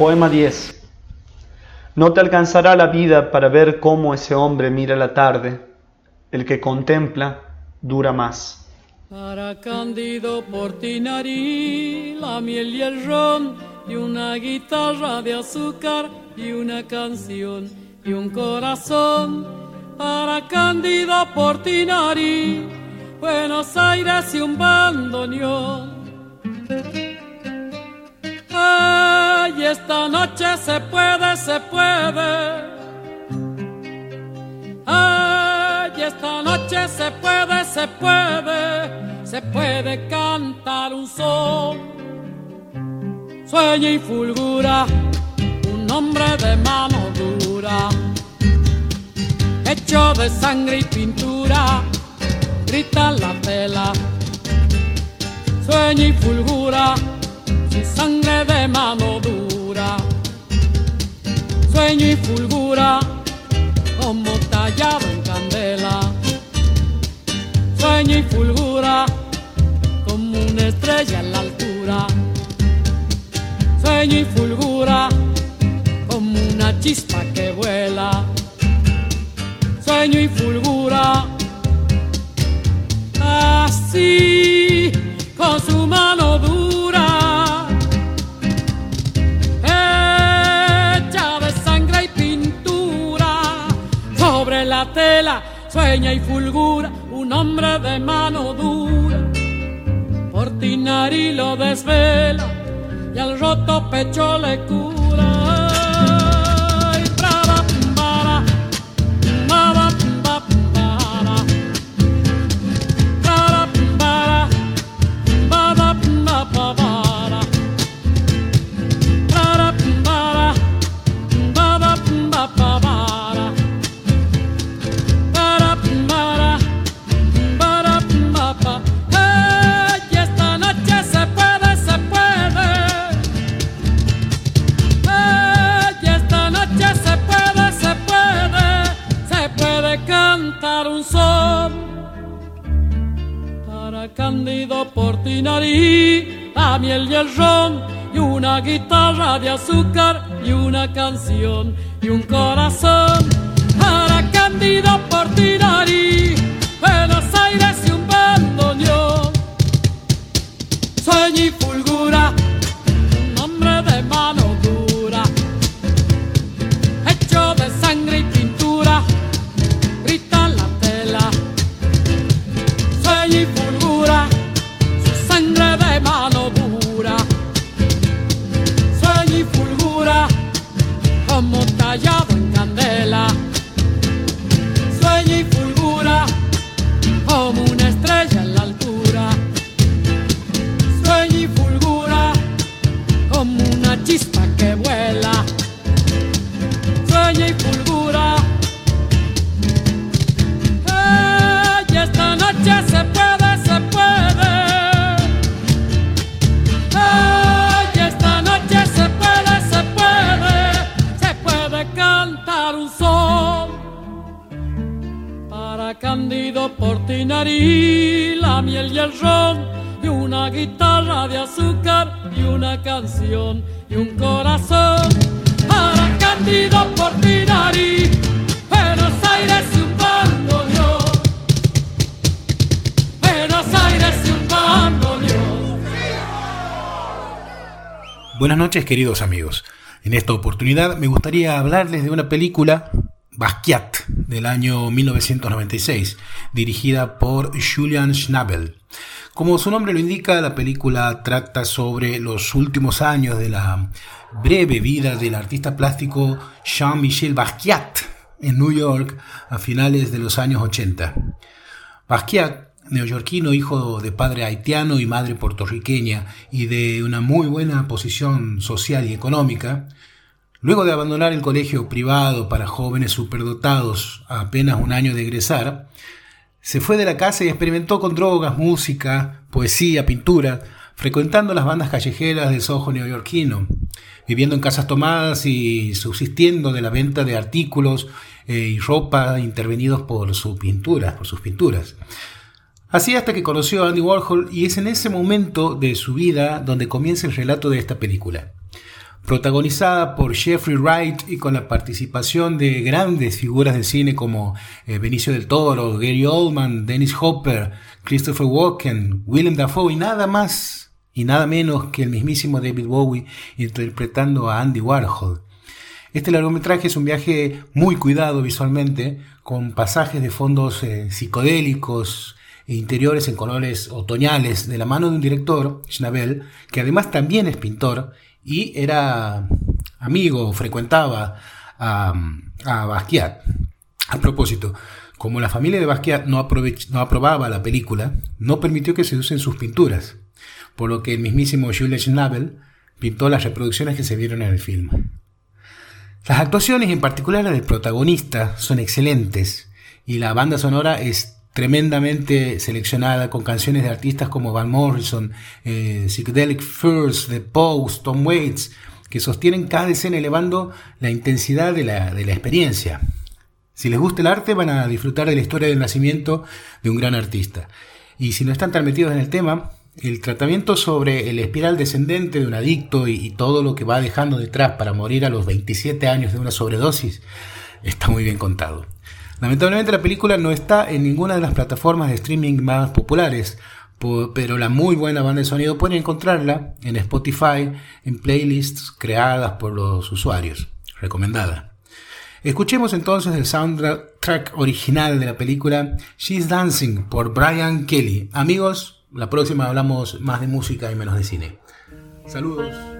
Poema 10. No te alcanzará la vida para ver cómo ese hombre mira la tarde. El que contempla dura más. Para Cándido Portinari, la miel y el ron, y una guitarra de azúcar y una canción, y un corazón para Cándido Portinari, Buenos Aires y un bandoneón. Ay, esta noche se puede, se puede. Ay, esta noche se puede, se puede, se puede cantar un sol. Sueña y fulgura un hombre de mano dura, hecho de sangre y pintura, grita la tela. Sueña y fulgura sangre de mano dura. Sueño y fulgura como tallado en candela. Sueño y fulgura como una estrella en la altura. Sueño y fulgura como una chispa que vuela. Sueño y fulgura así y fulgura un hombre de mano dura. Portinari lo desvela y al roto pecho le cura. Cándido Portinari, la miel y el ron, y una guitarra de azúcar, y una canción, y un corazón. Para Cándido Portinari, Buenos Aires queridos amigos. En esta oportunidad me gustaría hablarles de una película, Basquiat, del año 1996, dirigida por Julian Schnabel. Como su nombre lo indica, la película trata sobre los últimos años de la breve vida del artista plástico Jean-Michel Basquiat en New York a finales de los años 80. Basquiat neoyorquino, hijo de padre haitiano y madre puertorriqueña y de una muy buena posición social y económica, luego de abandonar el colegio privado para jóvenes superdotados a apenas un año de egresar, se fue de la casa y experimentó con drogas, música, poesía, pintura, frecuentando las bandas callejeras del Soho neoyorquino, viviendo en casas tomadas y subsistiendo de la venta de artículos eh, y ropa intervenidos por sus pinturas, por sus pinturas. Así hasta que conoció a Andy Warhol y es en ese momento de su vida donde comienza el relato de esta película. Protagonizada por Jeffrey Wright y con la participación de grandes figuras de cine como eh, Benicio del Toro, Gary Oldman, Dennis Hopper, Christopher Walken, Willem Dafoe y nada más y nada menos que el mismísimo David Bowie interpretando a Andy Warhol. Este largometraje es un viaje muy cuidado visualmente, con pasajes de fondos eh, psicodélicos interiores en colores otoñales, de la mano de un director, Schnabel, que además también es pintor y era amigo, frecuentaba a, a Basquiat. A propósito, como la familia de Basquiat no, no aprobaba la película, no permitió que se usen sus pinturas, por lo que el mismísimo Jules Schnabel pintó las reproducciones que se vieron en el film. Las actuaciones, en particular las del protagonista, son excelentes y la banda sonora es tremendamente seleccionada con canciones de artistas como Van Morrison, eh, Psychedelic Furs, The Post, Tom Waits, que sostienen cada escena elevando la intensidad de la, de la experiencia. Si les gusta el arte van a disfrutar de la historia del nacimiento de un gran artista. Y si no están tan metidos en el tema, el tratamiento sobre el espiral descendente de un adicto y, todo lo que va dejando detrás para morir a los 27 años de una sobredosis está muy bien contado. Lamentablemente la película no está en ninguna de las plataformas de streaming más populares, pero la muy buena banda de sonido pueden encontrarla en Spotify en playlists creadas por los usuarios. Recomendada. Escuchemos entonces el soundtrack original de la película She's Dancing por Brian Kelly. Amigos, la próxima hablamos más de música y menos de cine. Saludos.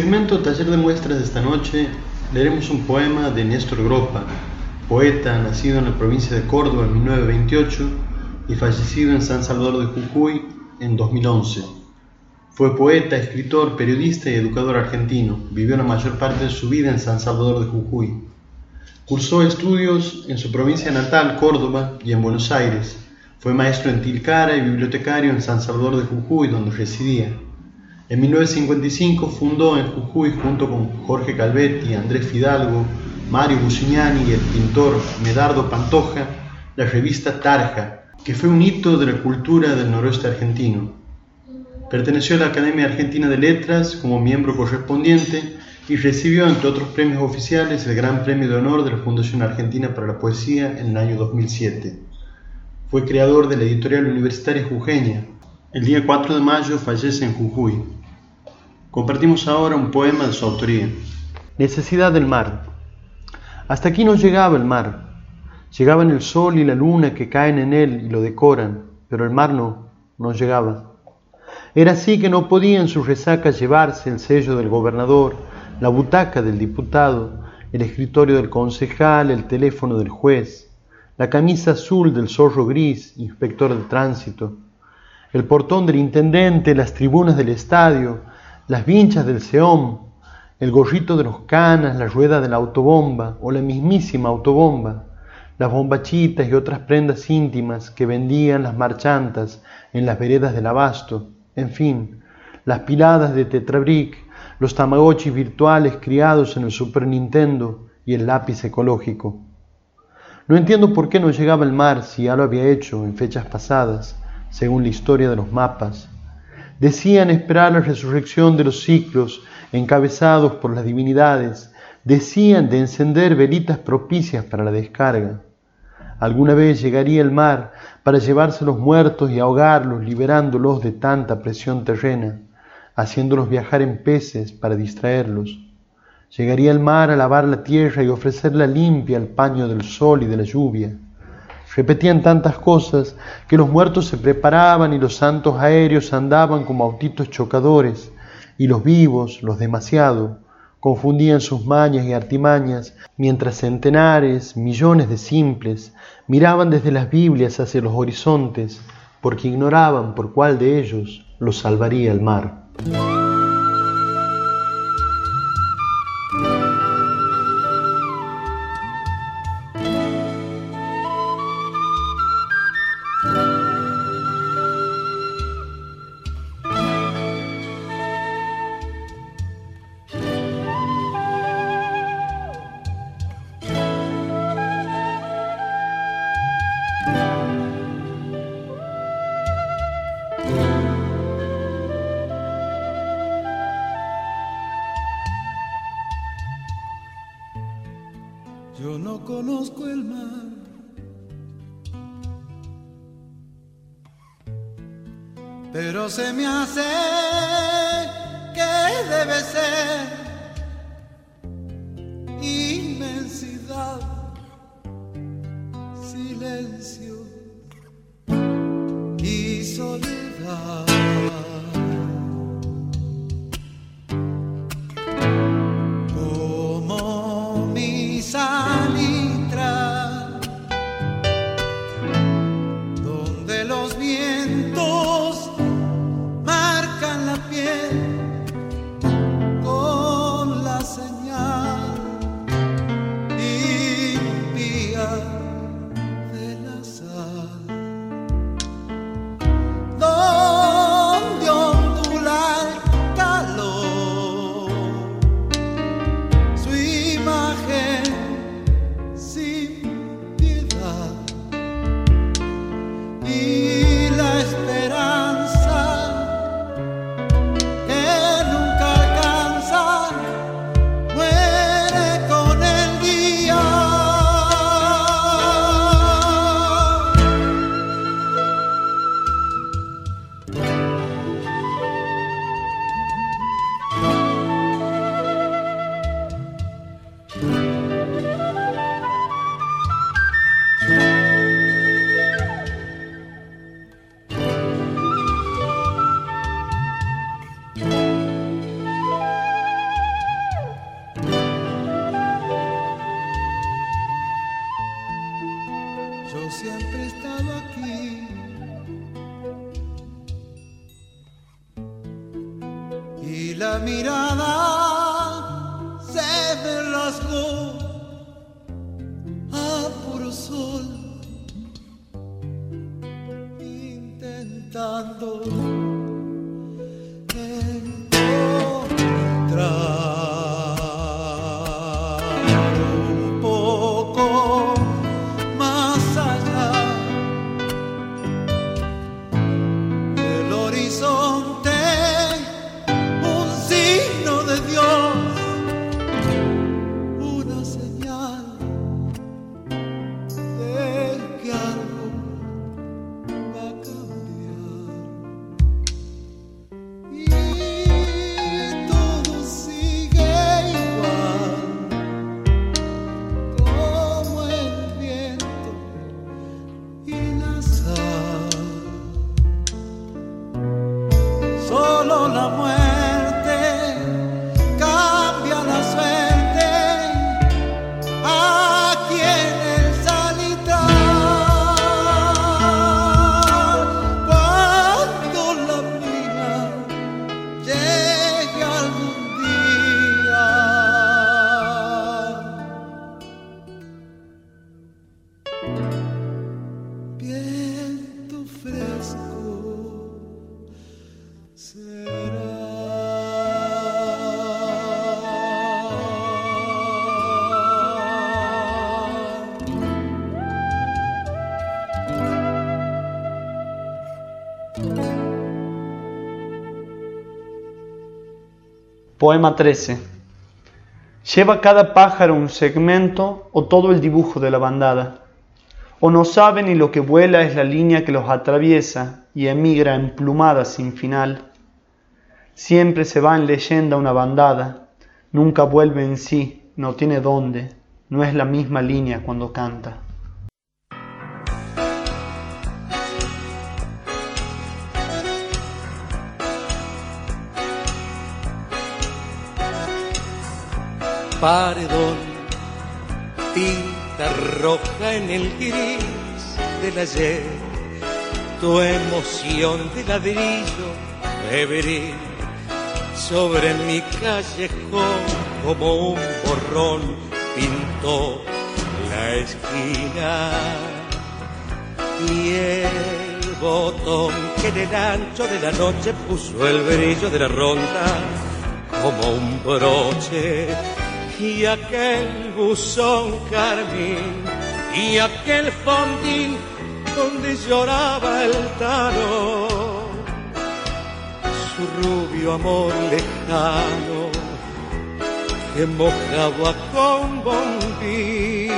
Segmento Taller de Muestras de esta noche leeremos un poema de Néstor Gropa, poeta nacido en la provincia de Córdoba en 1928 y fallecido en San Salvador de Jujuy en 2011. Fue poeta, escritor, periodista y educador argentino. Vivió la mayor parte de su vida en San Salvador de Jujuy. Cursó estudios en su provincia natal, Córdoba, y en Buenos Aires. Fue maestro en Tilcara y bibliotecario en San Salvador de Jujuy, donde residía. En 1955 fundó en Jujuy junto con Jorge Calvetti, Andrés Fidalgo, Mario Busignani y el pintor Medardo Pantoja la revista Tarja, que fue un hito de la cultura del noroeste argentino. Perteneció a la Academia Argentina de Letras como miembro correspondiente y recibió, entre otros premios oficiales, el Gran Premio de Honor de la Fundación Argentina para la Poesía en el año 2007. Fue creador de la editorial universitaria Jujeña. El día 4 de mayo fallece en Jujuy. Compartimos ahora un poema de su autoría. Necesidad del mar. Hasta aquí no llegaba el mar. Llegaban el sol y la luna que caen en él y lo decoran, pero el mar no, no llegaba. Era así que no podía en su resaca llevarse el sello del gobernador, la butaca del diputado, el escritorio del concejal, el teléfono del juez, la camisa azul del zorro gris, inspector de tránsito, el portón del intendente, las tribunas del estadio, las vinchas del seón, el gorrito de los canas, la rueda de la autobomba o la mismísima autobomba, las bombachitas y otras prendas íntimas que vendían las marchantas en las veredas del abasto, en fin, las piladas de Tetrabric, los tamagotchis virtuales criados en el Super Nintendo y el lápiz ecológico. No entiendo por qué no llegaba el mar si ya lo había hecho en fechas pasadas, según la historia de los mapas. Decían esperar la resurrección de los ciclos encabezados por las divinidades, decían de encender velitas propicias para la descarga. Alguna vez llegaría el mar para llevarse los muertos y ahogarlos, liberándolos de tanta presión terrena, haciéndolos viajar en peces para distraerlos. Llegaría el mar a lavar la tierra y ofrecerla limpia al paño del sol y de la lluvia. Repetían tantas cosas que los muertos se preparaban y los santos aéreos andaban como autitos chocadores, y los vivos, los demasiado, confundían sus mañas y artimañas, mientras centenares, millones de simples miraban desde las Biblias hacia los horizontes, porque ignoraban por cuál de ellos los salvaría el mar. Poema 13. Lleva cada pájaro un segmento o todo el dibujo de la bandada. O no sabe ni lo que vuela es la línea que los atraviesa y emigra emplumada sin final. Siempre se va en leyenda una bandada, nunca vuelve en sí, no tiene dónde, no es la misma línea cuando canta. Paredón, tinta roja en el gris del ayer, tu emoción de ladrillo febril sobre mi callejón como un borrón pintó la esquina. Y el botón que en el ancho de la noche puso el brillo de la ronda como un broche y aquel buzón carmín y aquel fondín donde lloraba el tano, su rubio amor lejano que mojaba con bombín.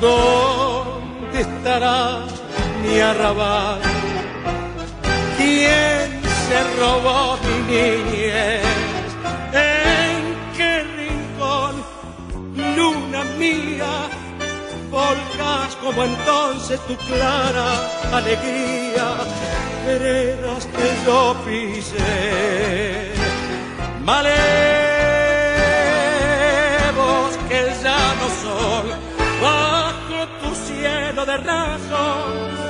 ¿Dónde estará mi arrabal? ¿Quién se robó mi niñez? ¿En qué rincón, luna mía, volcas como entonces tu clara alegría? Veredas que yo pisé, malevos que ya no son, bajo tu cielo de razón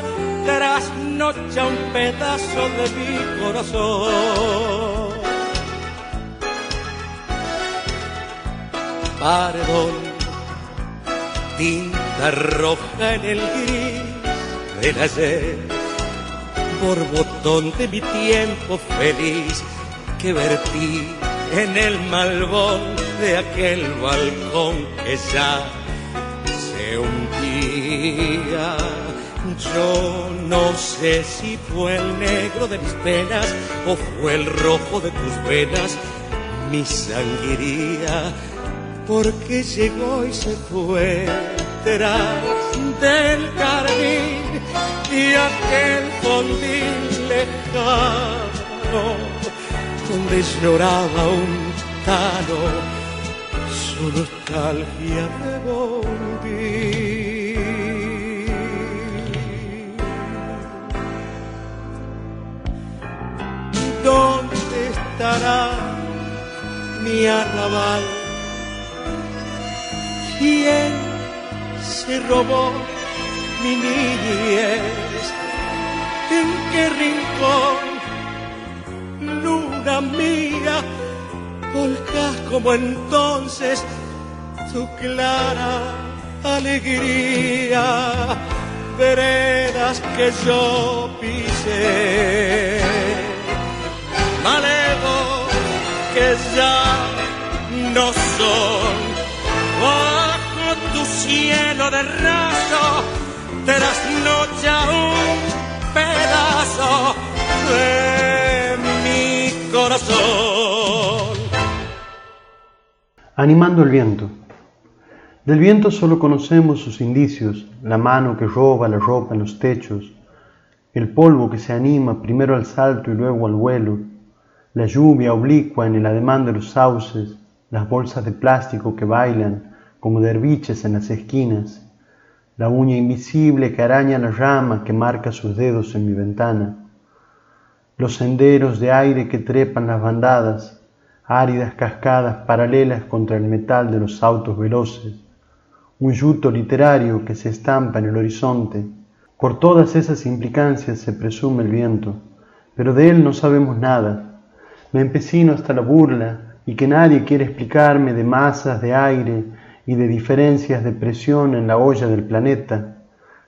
trasnocha un pedazo de mi corazón. Perdón, tinta roja en el gris del ayer, por botón de mi tiempo feliz que vertí en el malvón de aquel balcón que ya se hundía yo no sé si fue el negro de mis penas o fue el rojo de tus venas, mi sangría, porque llegó y se fue detrás del jardín y aquel fondín lejano donde lloraba un tano su nostalgia de bombín. ¿Dónde estará mi arrabal? ¿Quién se robó mi niñez? ¿En qué rincón, luna mía, volcás como entonces tu clara alegría? Veredas que yo pisé malevos que ya no son. Bajo tu cielo de raso, trasnocha un pedazo de mi corazón. Animando el viento. Del viento solo conocemos sus indicios, la mano que roba la ropa en los techos, el polvo que se anima primero al salto y luego al vuelo, la lluvia oblicua en el ademán de los sauces, las bolsas de plástico que bailan como derviches en las esquinas, la uña invisible que araña la rama que marca sus dedos en mi ventana, los senderos de aire que trepan las bandadas, áridas cascadas paralelas contra el metal de los autos veloces, un yuto literario que se estampa en el horizonte. Por todas esas implicancias se presume el viento, pero de él no sabemos nada. Me empecino hasta la burla y que nadie quiere explicarme de masas de aire y de diferencias de presión en la olla del planeta.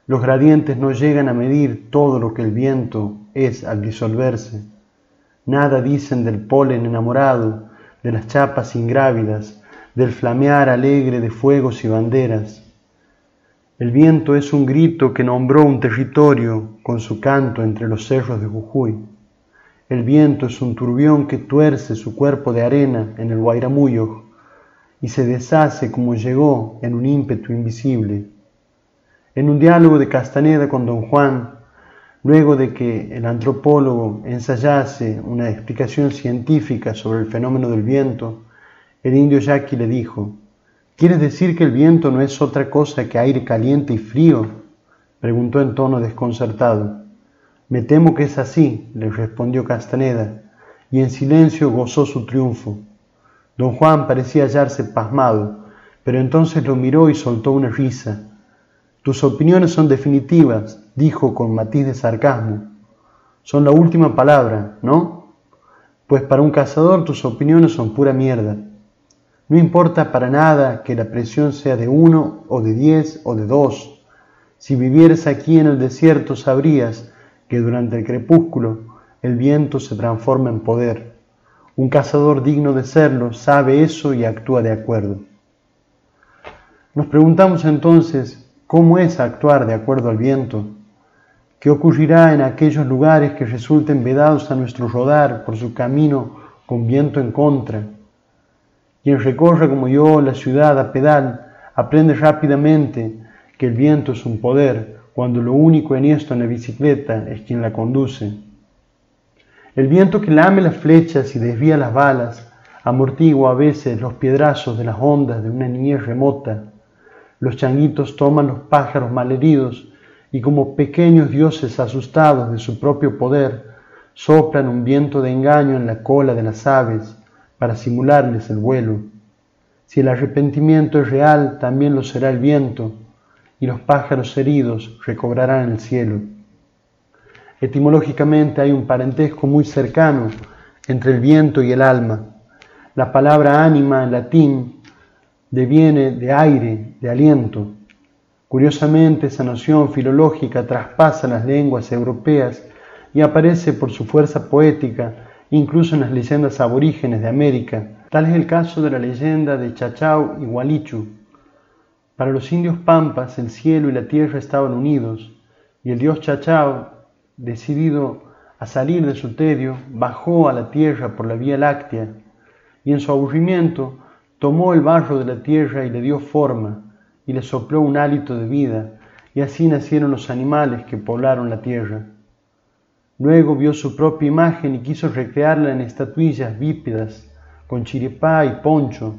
Los gradientes no llegan a medir todo lo que el viento es al disolverse. Nada dicen del polen enamorado, de las chapas ingrávidas, del flamear alegre de fuegos y banderas. El viento es un grito que nombró un territorio con su canto entre los cerros de Jujuy. El viento es un turbión que tuerce su cuerpo de arena en el Guairamuyo y se deshace como llegó en un ímpetu invisible. En un diálogo de Castaneda con don Juan, luego de que el antropólogo ensayase una explicación científica sobre el fenómeno del viento, el indio yaqui le dijo, ¿Quieres decir que el viento no es otra cosa que aire caliente y frío? preguntó en tono desconcertado. Me temo que es así, le respondió Castaneda, y en silencio gozó su triunfo. Don Juan parecía hallarse pasmado, pero entonces lo miró y soltó una risa. Tus opiniones son definitivas, dijo con matiz de sarcasmo. Son la última palabra, ¿no? Pues para un cazador tus opiniones son pura mierda. No importa para nada que la presión sea de uno o de diez o de dos. Si vivieras aquí en el desierto sabrías que durante el crepúsculo el viento se transforma en poder. Un cazador digno de serlo sabe eso y actúa de acuerdo. Nos preguntamos entonces cómo es actuar de acuerdo al viento, qué ocurrirá en aquellos lugares que resulten vedados a nuestro rodar por su camino con viento en contra. Quien recorre como yo la ciudad a pedal aprende rápidamente que el viento es un poder cuando lo único en esto en la bicicleta es quien la conduce. El viento que lame las flechas y desvía las balas amortigua a veces los piedrazos de las ondas de una niñez remota. Los changuitos toman los pájaros malheridos y como pequeños dioses asustados de su propio poder, soplan un viento de engaño en la cola de las aves para simularles el vuelo. Si el arrepentimiento es real, también lo será el viento, y los pájaros heridos recobrarán el cielo. Etimológicamente hay un parentesco muy cercano entre el viento y el alma. La palabra ánima en latín deviene de aire, de aliento. Curiosamente, esa noción filológica traspasa las lenguas europeas y aparece por su fuerza poética incluso en las leyendas aborígenes de América. Tal es el caso de la leyenda de Chachao y Gualichu. Para los indios pampas el cielo y la tierra estaban unidos y el dios Chachao decidido a salir de su tedio, bajó a la tierra por la Vía Láctea y en su aburrimiento tomó el barro de la tierra y le dio forma y le sopló un hálito de vida y así nacieron los animales que poblaron la tierra. Luego vio su propia imagen y quiso recrearla en estatuillas bípedas con chiripá y poncho.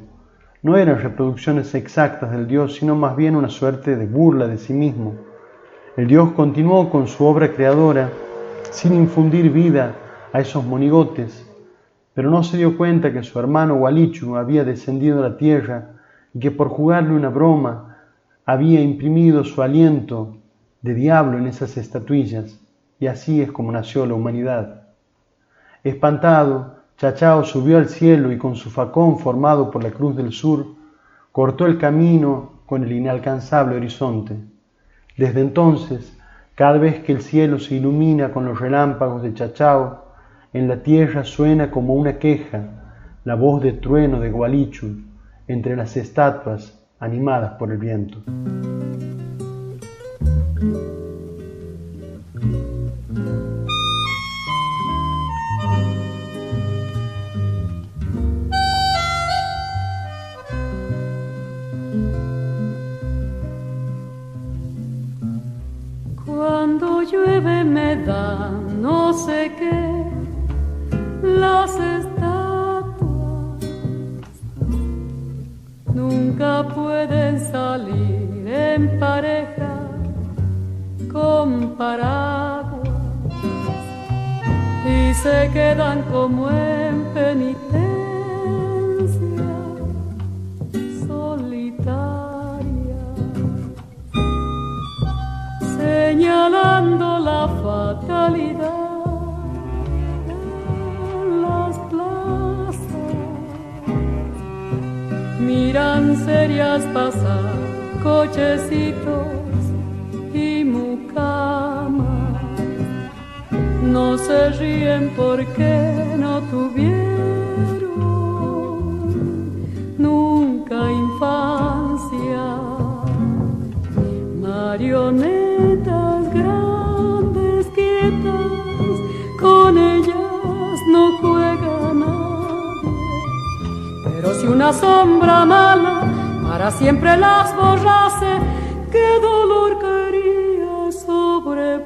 No eran reproducciones exactas del dios, sino más bien una suerte de burla de sí mismo. El Dios continuó con su obra creadora sin infundir vida a esos monigotes, pero no se dio cuenta que su hermano Walichu había descendido a la tierra y que por jugarle una broma había imprimido su aliento de diablo en esas estatuillas, y así es como nació la humanidad. Espantado, Chachao subió al cielo y con su facón formado por la cruz del sur, cortó el camino con el inalcanzable horizonte. Desde entonces, cada vez que el cielo se ilumina con los relámpagos de Chachao, en la tierra suena como una queja la voz de trueno de Gualichu entre las estatuas animadas por el viento. Llueve me da no sé qué. Las estatuas nunca pueden salir en pareja con paraguas y se quedan como en penitencia señalando la fatalidad en las plazas, miran serias pasar cochecitos y mucamas no se ríen porque no tuvieron nunca infancia. Marionetas si una sombra mala para siempre las borrase, qué dolor caería sobre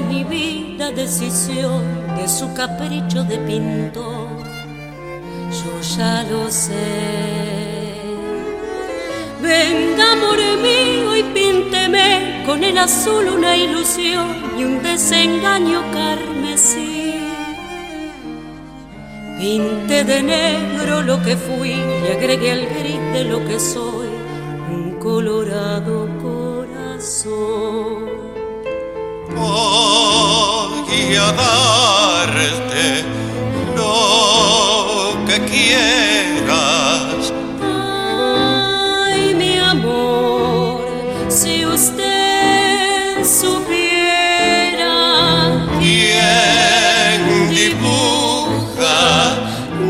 mi vida decisión de su capricho de pintor. Yo ya lo sé. Venga, amor mío, y pínteme con el azul una ilusión y un desengaño carmesí. Pinte de negro lo que fui y agregué al gris de lo que soy un colorado corazón. A darte lo que quieras. Ay, mi amor, si usted supiera ¿Quién dibuja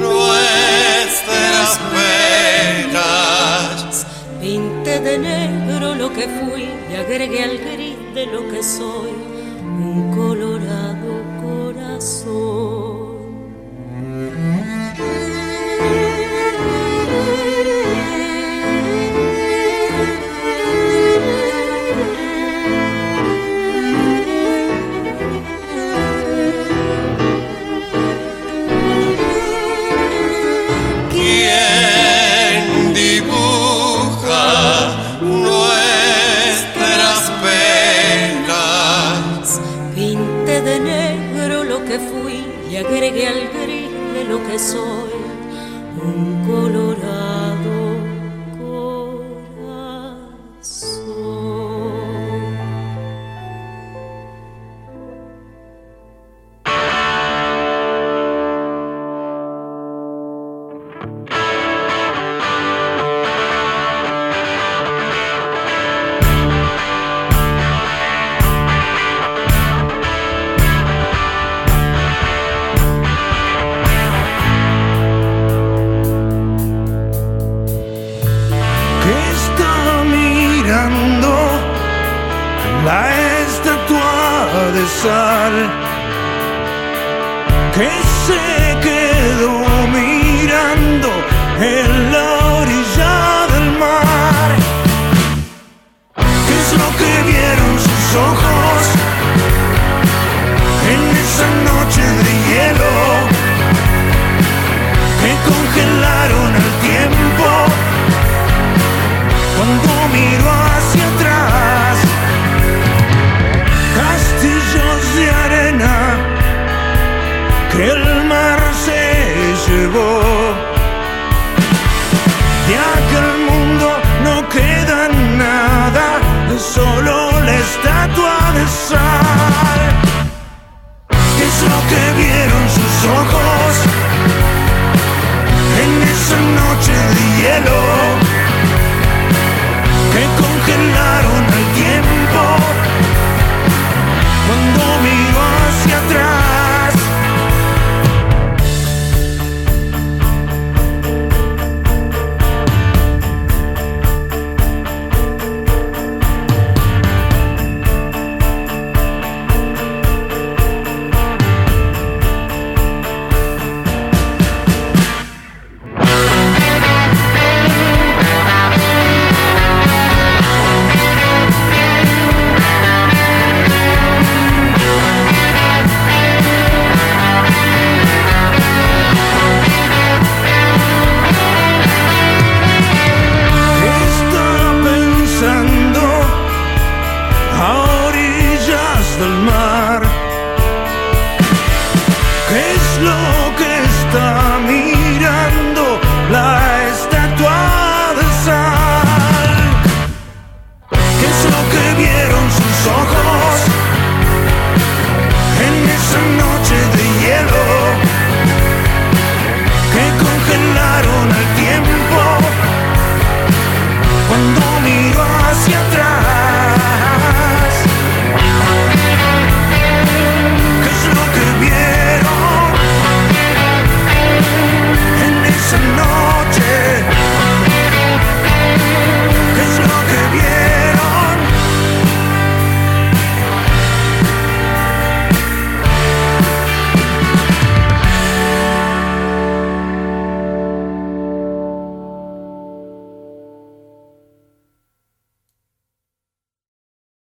nuestras penas? Pinte de negro lo que fui y agregué al gris de lo que soy agregué al de lo que soy un colorado